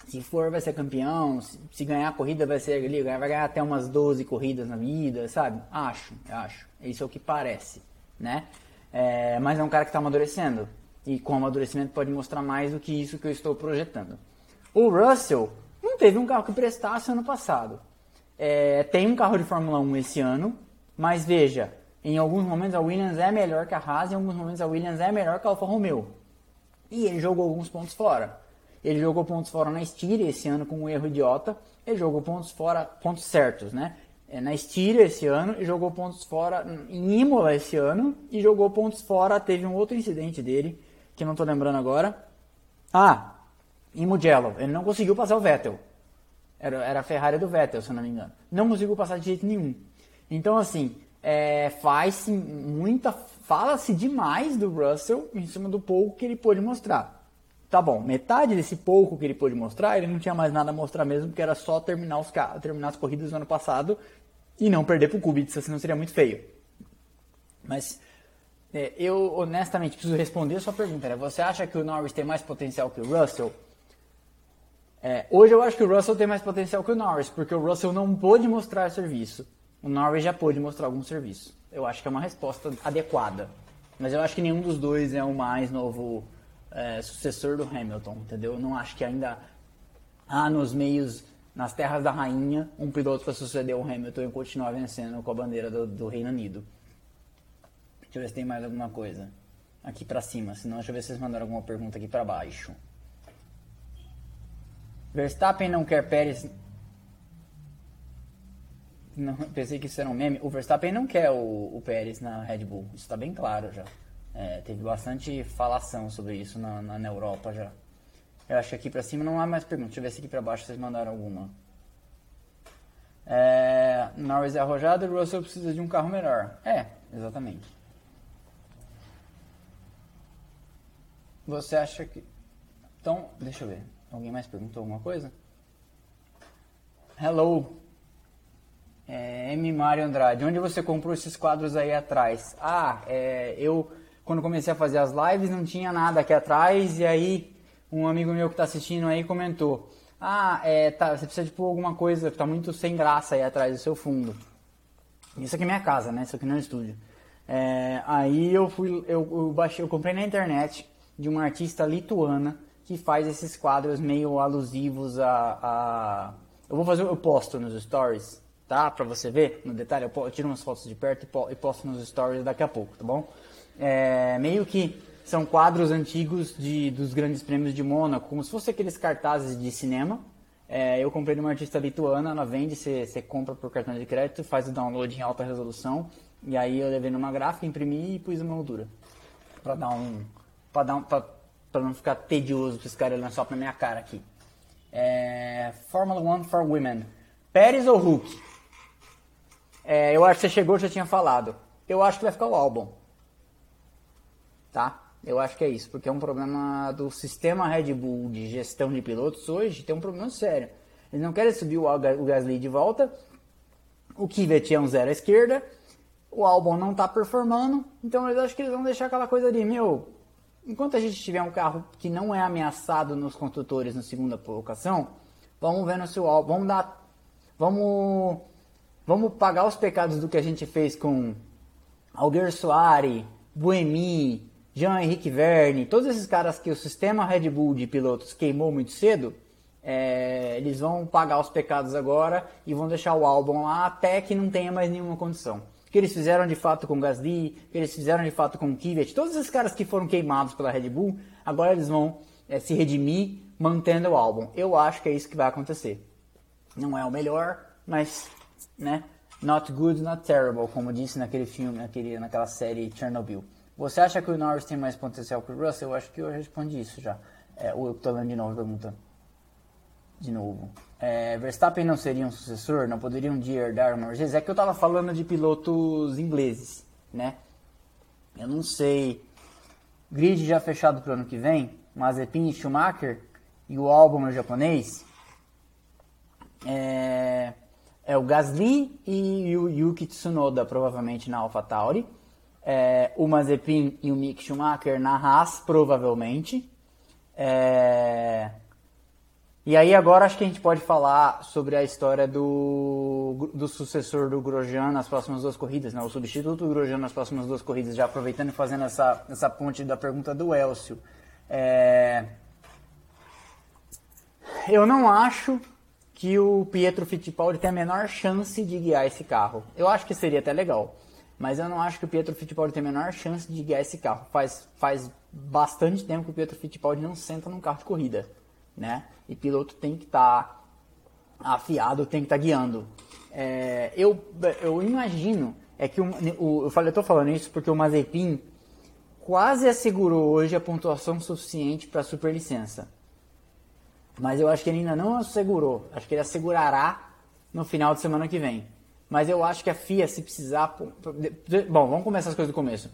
Se for, vai ser campeão. Se, ganhar a corrida, vai ser ali, vai ganhar até umas 12 corridas na vida, sabe? Acho, acho. Isso é o que parece, né? É, mas é um cara que está amadurecendo. E com amadurecimento pode mostrar mais do que isso que eu estou projetando. O Russell não teve um carro que prestasse ano passado. É, tem um carro de Fórmula 1 esse ano, mas veja, em alguns momentos a Williams é melhor que a Haas, em alguns momentos a Williams é melhor que a Alfa Romeo. E ele jogou alguns pontos fora. Ele jogou pontos fora na Styria esse ano com um erro idiota. Ele jogou pontos fora, pontos certos, né? É, na Styria esse ano e jogou pontos fora em Imola esse ano e jogou pontos fora. Teve um outro incidente dele que não estou lembrando agora. Ah, em Mugello. Ele não conseguiu passar o Vettel. Era, era a Ferrari do Vettel, se não me engano. Não conseguiu passar de jeito nenhum. Então, assim, é, faz-se muita. Fala-se demais do Russell em cima do pouco que ele pôde mostrar. Tá bom, metade desse pouco que ele pôde mostrar, ele não tinha mais nada a mostrar mesmo, porque era só terminar, os, terminar as corridas do ano passado e não perder pro Kubica, senão seria muito feio. Mas é, eu honestamente preciso responder a sua pergunta. Né? Você acha que o Norris tem mais potencial que o Russell? É, hoje eu acho que o Russell tem mais potencial que o Norris, porque o Russell não pôde mostrar serviço. O Norris já pôde mostrar algum serviço. Eu acho que é uma resposta adequada. Mas eu acho que nenhum dos dois é o mais novo é, sucessor do Hamilton, entendeu? Eu não acho que ainda há nos meios, nas terras da rainha, um piloto para suceder o Hamilton e continuar vencendo com a bandeira do, do Reino Unido. Deixa eu ver se tem mais alguma coisa aqui para cima, senão deixa eu ver se vocês mandaram alguma pergunta aqui para baixo. Verstappen não quer Pérez. Não, pensei que isso era um meme. O Verstappen não quer o, o Pérez na Red Bull. Isso está bem claro já. É, teve bastante falação sobre isso na, na, na, Europa já. Eu acho que aqui pra cima não há mais perguntas. Deixa eu ver se aqui pra baixo vocês mandaram alguma. É, Norris é arrojado Russell precisa de um carro melhor. É, exatamente. Você acha que. Então, deixa eu ver. Alguém mais perguntou alguma coisa? Hello. É, M. Mário Andrade. Onde você comprou esses quadros aí atrás? Ah, é, eu quando comecei a fazer as lives não tinha nada aqui atrás e aí um amigo meu que está assistindo aí comentou ah, é, tá, você precisa de pôr alguma coisa, tá muito sem graça aí atrás do seu fundo. Isso aqui é minha casa, né? Isso aqui não é estúdio. É, aí eu fui, eu, eu, baixei, eu comprei na internet de uma artista lituana que faz esses quadros meio alusivos a, a eu vou fazer, eu posto nos stories, tá? Pra você ver no detalhe, eu tiro umas fotos de perto e posto nos stories daqui a pouco, tá bom? É, meio que são quadros antigos de, dos grandes prêmios de Mônaco, como se fossem aqueles cartazes de cinema. É, eu comprei de uma artista lituana, ela vende, você compra por cartão de crédito, faz o download em alta resolução, e aí eu levei numa gráfica, imprimi e pus uma moldura. Pra dar um. Pra, dar um, pra, pra não ficar tedioso pra esse cara olhando só pra minha cara aqui. É, Fórmula 1 for Women. Pérez ou Hulk? É, eu acho que você chegou, já tinha falado. Eu acho que vai ficar o álbum tá? Eu acho que é isso, porque é um problema do sistema Red Bull de gestão de pilotos hoje, tem um problema sério. Eles não querem subir o, Gasly de volta, o Kvyat é um zero à esquerda, o Albon não está performando, então eu acho que eles vão deixar aquela coisa ali, meu, enquanto a gente tiver um carro que não é ameaçado nos construtores na segunda colocação, vamos ver no seu Albon, vamos dar, vamos, vamos pagar os pecados do que a gente fez com Alguersuari, Buemi, Jean-Henrique Verne, todos esses caras que o sistema Red Bull de pilotos queimou muito cedo, é, eles vão pagar os pecados agora e vão deixar o álbum lá até que não tenha mais nenhuma condição. O que eles fizeram de fato com Gasly, o que eles fizeram de fato com Kvyat, todos esses caras que foram queimados pela Red Bull, agora eles vão é, se redimir mantendo o álbum. Eu acho que é isso que vai acontecer. Não é o melhor, mas, né? Not good, not terrible, como disse naquele filme, naquele, naquela série Chernobyl. Você acha que o Norris tem mais potencial que o Russell? Eu acho que eu respondi isso já. É, eu estou lendo de novo perguntando de novo. É, Verstappen não seria um sucessor? Não poderia um dia herdar uma Mercedes? É que eu estava falando de pilotos ingleses, né? Eu não sei. Grid já fechado para o ano que vem? Mazepin e Schumacher? E o álbum é japonês? É, é o Gasly e o Yuki Tsunoda, provavelmente na AlphaTauri. É, o Mazepin e o Mick Schumacher na Haas, provavelmente. É, e aí agora acho que a gente pode falar sobre a história do, do sucessor do Grosjean nas próximas duas corridas, né? o substituto do Grosjean nas próximas duas corridas, já aproveitando e fazendo essa, essa ponte da pergunta do Elcio. É... Eu não acho que o Pietro Fittipaldi tem a menor chance de guiar esse carro. Eu acho que seria até legal, mas eu não acho que o Pietro Fittipaldi tem a menor chance de guiar esse carro. Faz, faz bastante tempo que o Pietro Fittipaldi não senta num carro de corrida né? E piloto tem que estar tá afiado, tem que estar tá guiando. É, eu, eu imagino, é que o, o, eu falei, eu tô falando isso porque o Mazepin quase assegurou hoje a pontuação suficiente para a superlicença. Mas eu acho que ele ainda não assegurou. Acho que ele assegurará no final de semana que vem. Mas eu acho que a FIA, se precisar. Bom, vamos começar as coisas do começo.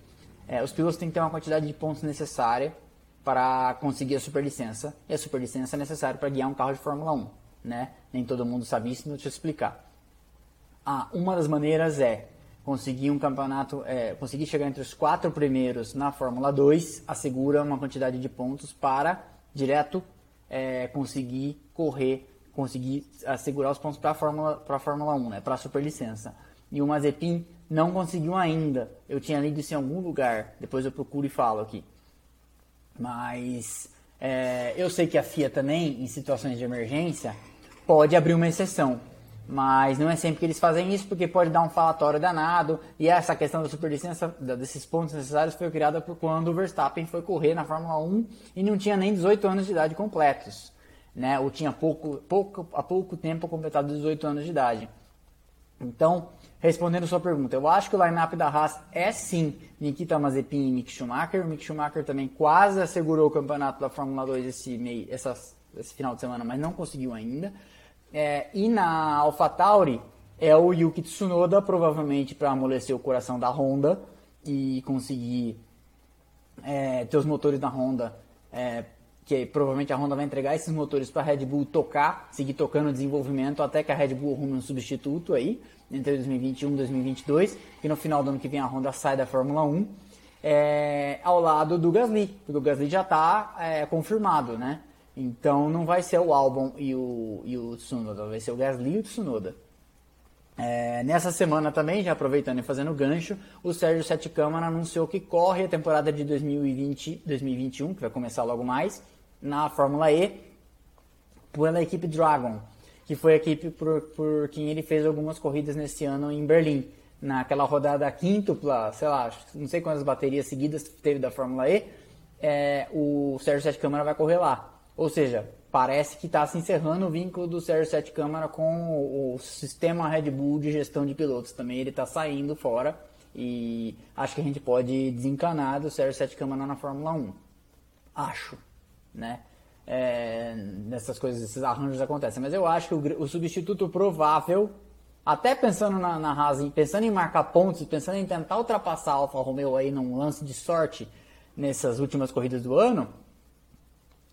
É, os pilotos têm que ter uma quantidade de pontos necessária para conseguir a superlicença. E a superlicença é necessária para guiar um carro de Fórmula 1. Né? Nem todo mundo sabe isso, não te explicar. Ah, uma das maneiras é conseguir um campeonato, é, conseguir chegar entre os quatro primeiros na Fórmula 2, assegura uma quantidade de pontos para direto é, conseguir correr, conseguir assegurar os pontos para a Fórmula, Fórmula 1, né, para a superlicença. E o Mazepin não conseguiu ainda. Eu tinha lido isso em algum lugar, depois eu procuro e falo aqui. Mas é, eu sei que a FIA também, em situações de emergência, pode abrir uma exceção. Mas não é sempre que eles fazem isso, porque pode dar um falatório danado. E essa questão da superlicença, desses pontos necessários, foi criada por quando o Verstappen foi correr na Fórmula 1 e não tinha nem 18 anos de idade completos. Né? Ou tinha pouco, pouco, há pouco tempo completado 18 anos de idade. Então, respondendo sua pergunta, eu acho que o line-up da Haas é sim Nikita Mazepin e Mick Schumacher. O Mick Schumacher também quase assegurou o campeonato da Fórmula 2 esse, meio, esse final de semana, mas não conseguiu ainda. É, e na AlphaTauri é o Yuki Tsunoda, provavelmente para amolecer o coração da Honda e conseguir é, ter os motores da Honda é, que provavelmente a Honda vai entregar esses motores para a Red Bull tocar, seguir tocando o desenvolvimento até que a Red Bull arrume um substituto aí, entre 2021 e 2022, e no final do ano que vem a Honda sai da Fórmula 1, é, ao lado do Gasly, porque o Gasly já está é, confirmado, né? Então não vai ser o Albon e o, e o Tsunoda, vai ser o Gasly e o Tsunoda. É, nessa semana também, já aproveitando e fazendo gancho, o Sérgio Sete Câmara anunciou que corre a temporada de 2020-2021, que vai começar logo mais, na Fórmula E pela equipe Dragon, que foi a equipe por, por quem ele fez algumas corridas nesse ano em Berlim. Naquela rodada quíntupla, sei lá, não sei quantas baterias seguidas teve da Fórmula E, é, o Sérgio Sete Câmara vai correr lá. Ou seja, parece que está se encerrando o vínculo do Sérgio Sete Câmara com o, o, sistema Red Bull de gestão de pilotos. Também ele está saindo fora e acho que a gente pode desencanar do Sérgio Sete Câmara na Fórmula 1. Acho né? É, nessas coisas, esses arranjos acontecem. Mas eu acho que o, o substituto provável, até pensando na, na Haas, pensando em marcar pontos, pensando em tentar ultrapassar a Alfa Romeo aí num lance de sorte nessas últimas corridas do ano,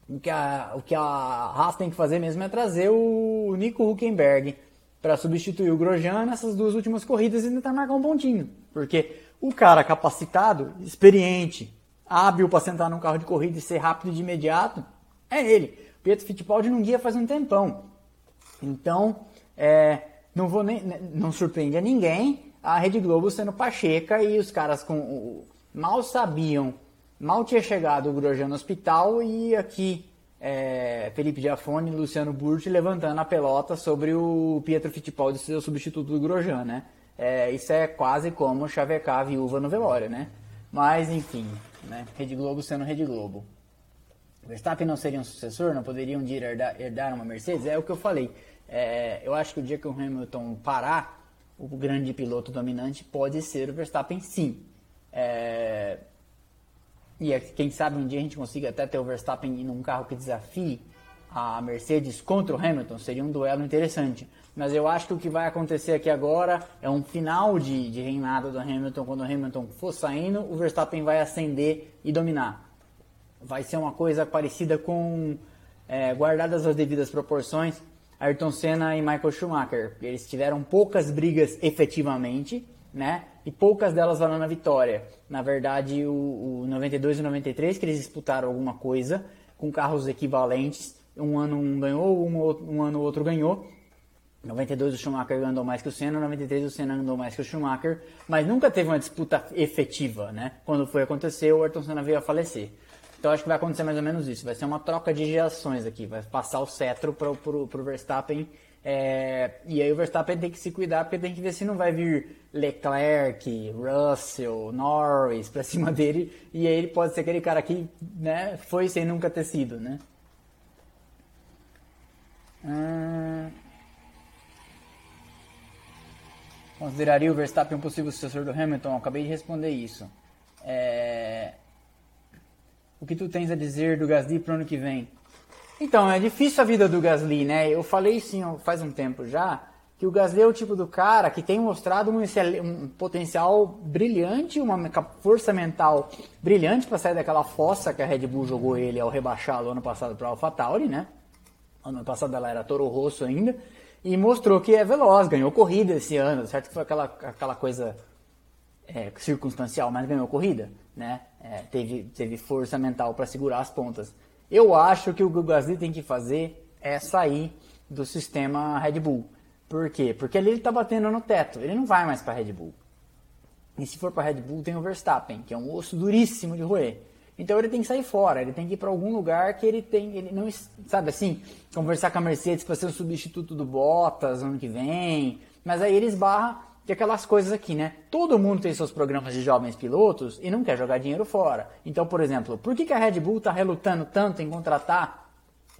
o que a, o que a Haas tem que fazer mesmo é trazer o Nico Huckenberg para substituir o Grosjean nessas duas últimas corridas e tentar marcar um pontinho. Porque o cara capacitado, experiente, hábil para sentar num carro de corrida e ser rápido de imediato, é ele. Pietro Fittipaldi não guia faz um tempão. Então, é, não vou nem, não surpreende a ninguém a Rede Globo sendo pacheca e os caras com mal sabiam, mal tinha chegado o Grosjean no hospital e aqui é, Felipe Giafone e Luciano Burti levantando a pelota sobre o Pietro Fittipaldi ser o substituto do Grosjean, né? É, isso é quase como chavecar a viúva no velório, né? Mas, enfim, né? Rede Globo sendo Rede Globo. Verstappen não seria um sucessor? Não poderia um herdar, herdar uma Mercedes? É o que eu falei. É, eu acho que o dia que o Hamilton parar, o grande piloto dominante pode ser o Verstappen sim. É, e é, quem sabe um dia a gente consiga até ter o Verstappen num carro que desafie a Mercedes contra o Hamilton, seria um duelo interessante. Mas eu acho que o que vai acontecer aqui agora é um final de, de reinado do Hamilton. Quando o Hamilton for saindo, o Verstappen vai ascender e dominar. Vai ser uma coisa parecida com, é, guardadas as devidas proporções, Ayrton Senna e Michael Schumacher. Eles tiveram poucas brigas efetivamente, né? E poucas delas valendo a vitória. Na verdade, o, o 92 e o 93 que eles disputaram alguma coisa com carros equivalentes. Um ano um ganhou, um, um ano o outro ganhou. 92 o Schumacher andou mais que o Senna, 93 o Senna andou mais que o Schumacher, mas nunca teve uma disputa efetiva, né? Quando foi acontecer, o Ayrton Senna veio a falecer. Então acho que vai acontecer mais ou menos isso. Vai ser uma troca de gerações aqui. Vai passar o cetro para o Verstappen. É, e aí o Verstappen tem que se cuidar porque tem que ver se não vai vir Leclerc, Russell, Norris para cima dele. E aí ele pode ser aquele cara que né, foi sem nunca ter sido, né? Hum... Consideraria o Verstappen um possível sucessor do Hamilton? Eu acabei de responder isso. É o que tu tens a dizer do Gasly para o ano que vem? Então, é difícil a vida do Gasly, né? Eu falei sim faz um tempo já que o Gasly é o tipo do cara que tem mostrado um, um potencial brilhante, uma força mental brilhante para sair daquela fossa que a Red Bull jogou ele ao rebaixá-lo ano passado para a AlphaTauri, né? Ano passado ela era Toro Rosso ainda e mostrou que é veloz, ganhou corrida esse ano, certo que foi aquela, aquela coisa é, circunstancial, mas ganhou corrida, né? É, teve, teve força mental para segurar as pontas. Eu acho que o que o Gasly tem que fazer é sair do sistema Red Bull. Por quê? Porque ali ele está batendo no teto, ele não vai mais para Red Bull. E se for para Red Bull, tem o Verstappen, que é um osso duríssimo de roer. Então ele tem que sair fora, ele tem que ir para algum lugar que ele tem, ele não, sabe assim, conversar com a Mercedes para ser o substituto do Bottas ano que vem. Mas aí ele esbarra de aquelas coisas aqui, né? Todo mundo tem seus programas de jovens pilotos e não quer jogar dinheiro fora. Então, por exemplo, por que, que a Red Bull está relutando tanto em contratar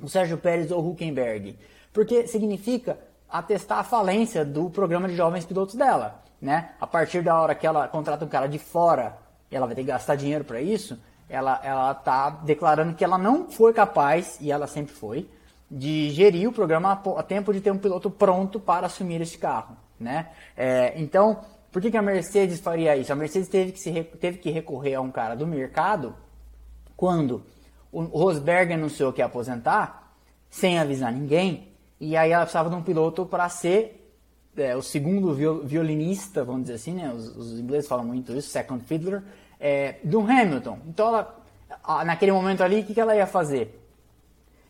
o Sérgio Pérez ou o Huckenberg? Porque significa atestar a falência do programa de jovens pilotos dela, né? A partir da hora que ela contrata um cara de fora e ela vai ter que gastar dinheiro para isso, ela ela tá declarando que ela não foi capaz e ela sempre foi de gerir o programa a tempo de ter um piloto pronto para assumir esse carro né? É, então, por que, que a Mercedes faria isso? A Mercedes teve que, se, teve que recorrer a um cara do mercado quando o Rosberg anunciou que ia aposentar, sem avisar ninguém, e aí ela precisava de um piloto para ser é, o segundo violinista, vamos dizer assim, né? Os, os ingleses falam muito isso, second fiddler, é, do Hamilton. Então, ela, naquele momento ali, o que, que ela ia fazer?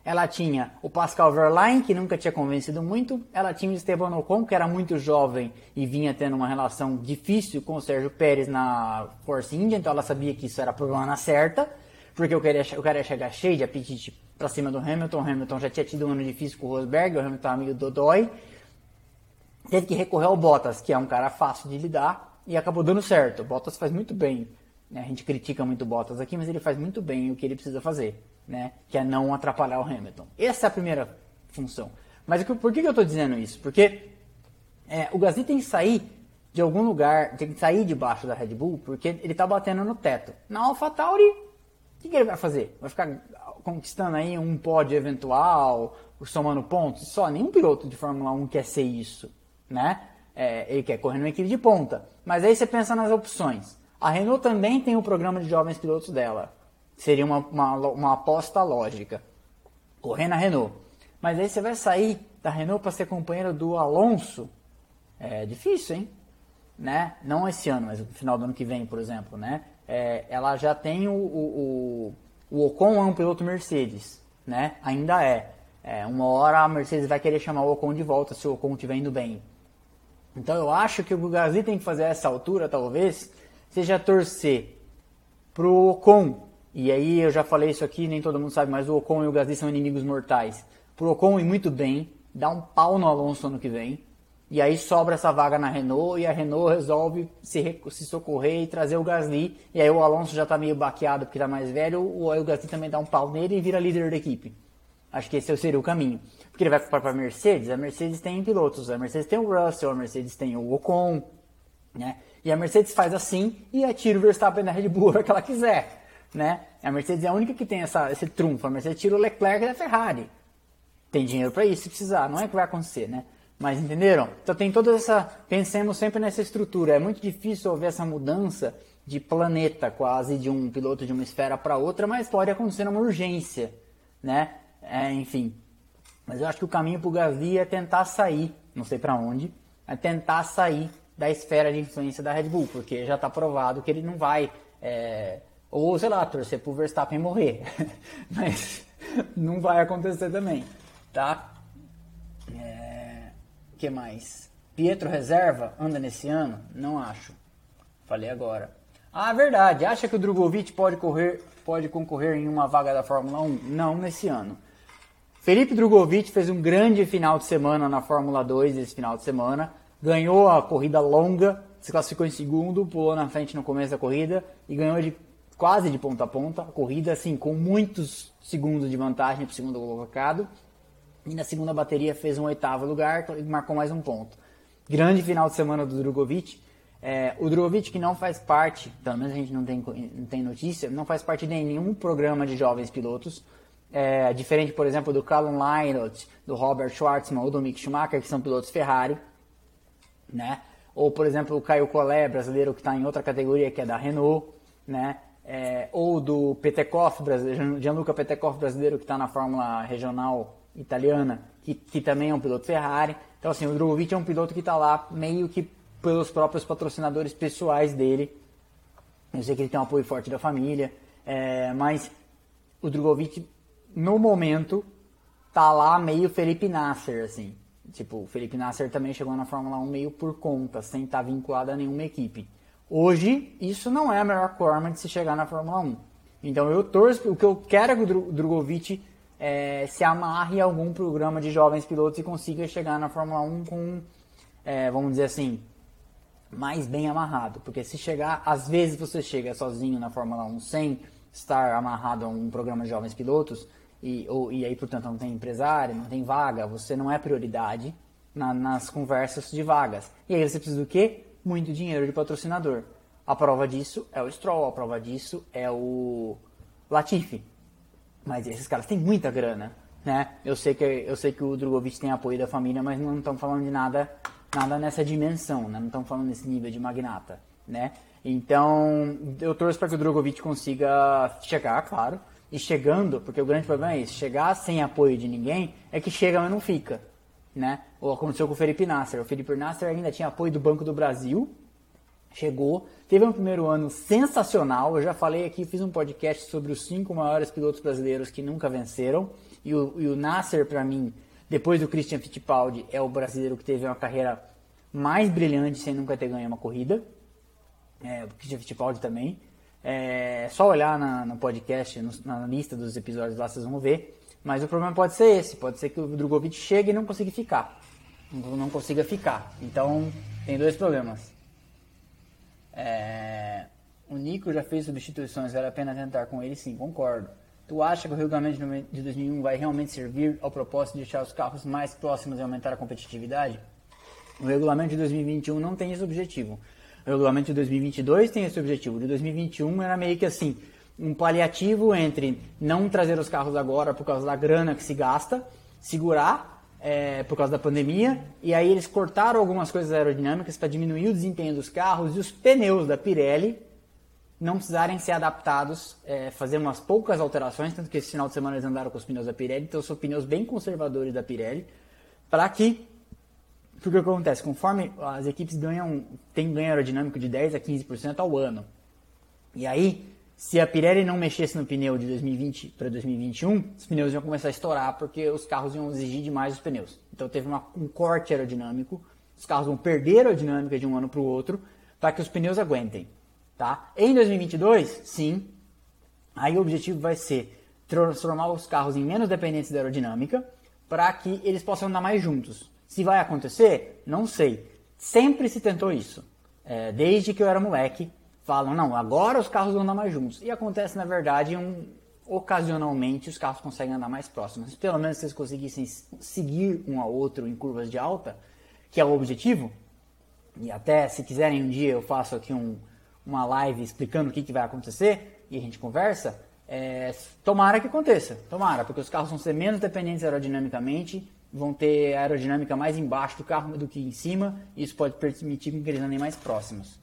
Ela tinha o Pascal Verlaine, que nunca tinha convencido muito. Ela tinha o Esteban Ocon, que era muito jovem e vinha tendo uma relação difícil com o Sérgio Pérez na Force India. Então ela sabia que isso era problema na certa, porque eu queria, eu queria chegar cheio de apetite para cima do Hamilton. O Hamilton já tinha tido um ano difícil com o Rosberg, o Hamilton amigo do Dodói. Teve que recorrer ao Bottas, que é um cara fácil de lidar, e acabou dando certo. O Bottas faz muito bem. Né? A gente critica muito Bottas aqui, mas ele faz muito bem o que ele precisa fazer né? Que é não atrapalhar o Hamilton. Essa é a primeira função. Mas por que eu estou dizendo isso? Porque é, o Gasly tem que sair de algum lugar, tem que sair debaixo da Red Bull, porque ele está batendo no teto. Na AlphaTauri, o que, que, ele vai fazer? Vai ficar conquistando aí um pódio eventual, somando pontos? Só nenhum piloto de Fórmula 1 quer ser isso, né? É, ele quer correr numa equipe de ponta. Mas aí você pensa nas opções. A Renault também tem um programa de jovens pilotos dela. Seria uma, uma, uma aposta lógica. Correr na Renault. Mas aí você vai sair da Renault para ser companheiro do Alonso. É difícil, hein? Né? Não esse ano, mas no final do ano que vem, por exemplo, né? É, ela já tem o, o, o, Ocon é um piloto Mercedes, né? Ainda é. é. Uma hora a Mercedes vai querer chamar o Ocon de volta se o Ocon estiver indo bem. Então eu acho que o Gasly tem que fazer essa altura, talvez, seja torcer pro Ocon E aí eu já falei isso aqui, nem todo mundo sabe, mas o Ocon e o Gasly são inimigos mortais. Pro Ocon ir muito bem, dá um pau no Alonso ano que vem, e aí sobra essa vaga na Renault e a Renault resolve se, se socorrer e trazer o Gasly. E aí o Alonso já está meio baqueado porque está mais velho, o Gasly também dá um pau nele e vira líder da equipe. Acho que esse seria o caminho. Porque ele vai para a Mercedes, a Mercedes tem pilotos, a Mercedes tem o Russell, a Mercedes tem o Ocon, né? E a Mercedes faz assim e atira o Verstappen na Red Bull a hora que ela quiser, né? A Mercedes é a única que tem essa, esse trunfo, a Mercedes tira o Leclerc da Ferrari. Tem dinheiro para isso se precisar, não é que vai acontecer, né? Mas entenderam? Então tem toda essa. Pensemos sempre nessa estrutura. É muito difícil haver essa mudança de planeta, quase, de um piloto de uma esfera para outra, mas pode acontecer numa urgência, né? É, enfim. Mas eu acho que o caminho para o Gasly é tentar sair, não sei para onde, é tentar sair da esfera de influência da Red Bull, porque já está provado que ele não vai. É, ou, sei lá, torcer para o Verstappen morrer. mas não vai acontecer também, tá? É que mais? Pietro reserva anda nesse ano? Não acho. Falei agora. Ah, verdade. Acha que o Drogovic pode correr, pode concorrer em uma vaga da Fórmula 1? Não nesse ano. Felipe Drogovic fez um grande final de semana na Fórmula 2 esse final de semana. Ganhou a corrida longa, se classificou em segundo, pulou na frente no começo da corrida e ganhou de quase de ponta a ponta. A corrida, assim, com muitos segundos de vantagem para o segundo colocado. E na segunda bateria fez um oitavo lugar e marcou mais um ponto. Grande final de semana do Drogovic. É, o Drogovic que não faz parte, pelo menos a gente não tem, não tem notícia, não faz parte de nenhum programa de jovens pilotos. É, diferente, por exemplo, do Callum Lynott, do Robert Schwartzman ou do Mick Schumacher, que são pilotos Ferrari. Né? Ou, por exemplo, o Caio Collet, brasileiro que está em outra categoria, que é da Renault. Né? É, ou do Petekoff, Gianluca Petekoff, brasileiro que está na Fórmula Regional italiana, que, que também é um piloto Ferrari. Então, assim, o Drogovic é um piloto que está lá meio que pelos próprios patrocinadores pessoais dele. Eu sei que ele tem um apoio forte da família, é, mas o Drogovic, no momento, tá lá meio Felipe Nasser, assim. Tipo, o Felipe Nasser também chegou na Fórmula 1 meio por conta, sem estar tá vinculado a nenhuma equipe. Hoje, isso não é a melhor forma de se chegar na Fórmula 1. Então eu torço, o que eu quero é que o Drogovic é, se amarre a algum programa de jovens pilotos e consiga chegar na Fórmula 1 com, é, vamos dizer assim, mais bem amarrado. Porque se chegar, às vezes você chega sozinho na Fórmula 1 sem estar amarrado a um programa de jovens pilotos, e, ou, e aí, portanto, não tem empresário, não tem vaga, você não é prioridade na, nas conversas de vagas. E aí você precisa do quê? Muito dinheiro de patrocinador. A prova disso é o Stroll, a prova disso é o Latifi. Mas esses caras têm muita grana, né? Eu sei que, eu sei que o Drogovic tem apoio da família, mas não estão falando de nada, nada nessa dimensão, né? Não estão falando nesse nível de magnata, né? Então, eu torço para que o Drogovic consiga chegar, claro, e chegando, porque o grande problema é isso, chegar sem apoio de ninguém é que chega, mas não fica, né? Ou aconteceu com o Felipe Nasser. O Felipe Nasser ainda tinha apoio do Banco do Brasil, chegou, teve um primeiro ano sensacional. Eu já falei aqui, fiz um podcast sobre os cinco maiores pilotos brasileiros que nunca venceram. E o, e o Nasser, para mim, depois do Christian Fittipaldi, é o brasileiro que teve uma carreira mais brilhante sem nunca ter ganho uma corrida. É, o Christian Fittipaldi também. É só olhar na, no podcast, no, na lista dos episódios lá, vocês vão ver. Mas o problema pode ser esse: pode ser que o Drogovic chegue e não consiga ficar. Não, não consiga ficar. Então, tem dois problemas é, o Nico já fez substituições, vale a pena tentar com ele? Sim, concordo. Tu acha que o regulamento de 2001 vai realmente servir ao propósito de deixar os carros mais próximos e aumentar a competitividade? O regulamento de 2021 não tem esse objetivo. O regulamento de 2022 tem esse objetivo. De 2021 era meio que assim, um paliativo entre não trazer os carros agora por causa da grana que se gasta, segurar é, por causa da pandemia, e aí eles cortaram algumas coisas aerodinâmicas para diminuir o desempenho dos carros e os pneus da Pirelli não precisarem ser adaptados, é, fazer umas poucas alterações, tanto que esse final de semana eles andaram com os pneus da Pirelli, então são pneus bem conservadores da Pirelli, para que, porque o que acontece, conforme as equipes ganham, tem ganho aerodinâmico de 10 a 15% ao ano, e aí se a Pirelli não mexesse no pneu de 2020 para 2021, os pneus iam começar a estourar porque os carros iam exigir demais os pneus. Então teve uma, um corte aerodinâmico, os carros vão perder a aerodinâmica de um ano para o outro para que os pneus aguentem. Tá? Em 2022, sim, Aí o objetivo vai ser transformar os carros em menos dependentes da aerodinâmica para que eles possam andar mais juntos. Se vai acontecer, não sei. Sempre se tentou isso. É, desde que eu era moleque, falam, não, agora os carros vão andar mais juntos. E acontece, na verdade, um, ocasionalmente os carros conseguem andar mais próximos. Pelo menos se eles conseguissem seguir um ao outro em curvas de alta, que é o objetivo. E até se quiserem um dia eu faço aqui um, uma live explicando o que, que vai acontecer e a gente conversa. É, tomara que aconteça, tomara, porque os carros vão ser menos dependentes aerodinamicamente, vão ter aerodinâmica mais embaixo do carro do que em cima, e isso pode permitir que eles andem mais próximos.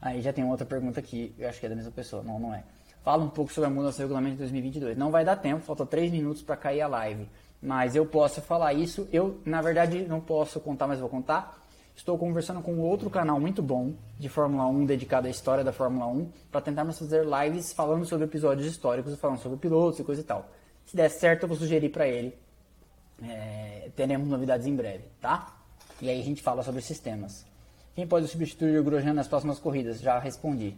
Aí já tem outra pergunta aqui, eu acho que é da mesma pessoa, não, não é. Fala um pouco sobre a mudança do regulamento de 2022. Não vai dar tempo, falta 3 minutos para cair a live. Mas eu posso falar isso. Eu, na verdade, não posso contar, mas vou contar. Estou conversando com outro canal muito bom de Fórmula 1, dedicado à história da Fórmula 1, para tentarmos fazer lives falando sobre episódios históricos, falando sobre pilotos e coisa e tal. Se der certo, eu vou sugerir para ele. É, teremos novidades em breve, tá? E aí a gente fala sobre sistemas. Quem pode substituir o Grosjean nas próximas corridas? Já respondi.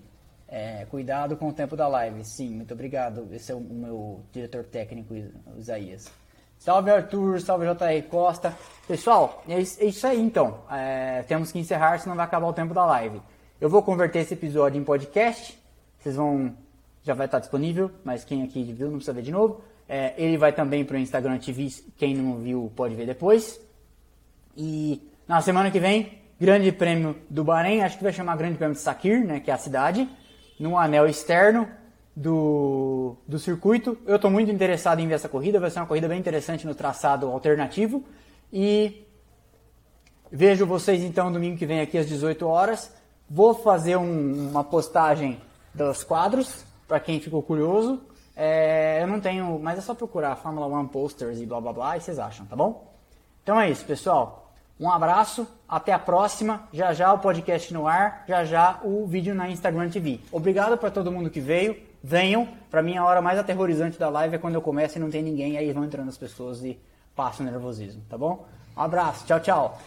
É, cuidado com o tempo da live. Sim, muito obrigado. Esse é o meu diretor técnico, Isaías. Salve Arthur, salve JR Costa. Pessoal, é, é isso aí então. É, temos que encerrar, senão vai acabar o tempo da live. Eu vou converter esse episódio em podcast. Vocês vão. Já vai estar disponível, mas quem aqui viu não precisa ver de novo. É, ele vai também para o Instagram TV. Quem não viu pode ver depois. E na semana que vem, Grande Prêmio do Bahrein. Acho que vai chamar Grande Prêmio de Sakir, né, que é a cidade. No anel externo do, do circuito. Eu estou muito interessado em ver essa corrida, vai ser uma corrida bem interessante no traçado alternativo. E vejo vocês então domingo que vem aqui às 18 horas. Vou fazer um, uma postagem dos quadros, para quem ficou curioso. É, eu não tenho, mas é só procurar Fórmula 1 posters e blá blá blá e vocês acham, tá bom? Então é isso, pessoal. Um abraço, até a próxima. Já já o podcast no ar, já já o vídeo na Instagram TV. Obrigado para todo mundo que veio venham. Para mim, a hora mais aterrorizante da live é quando eu começo e não tem ninguém, aí vão entrando as pessoas e passa o nervosismo, tá bom? Um abraço, tchau, tchau.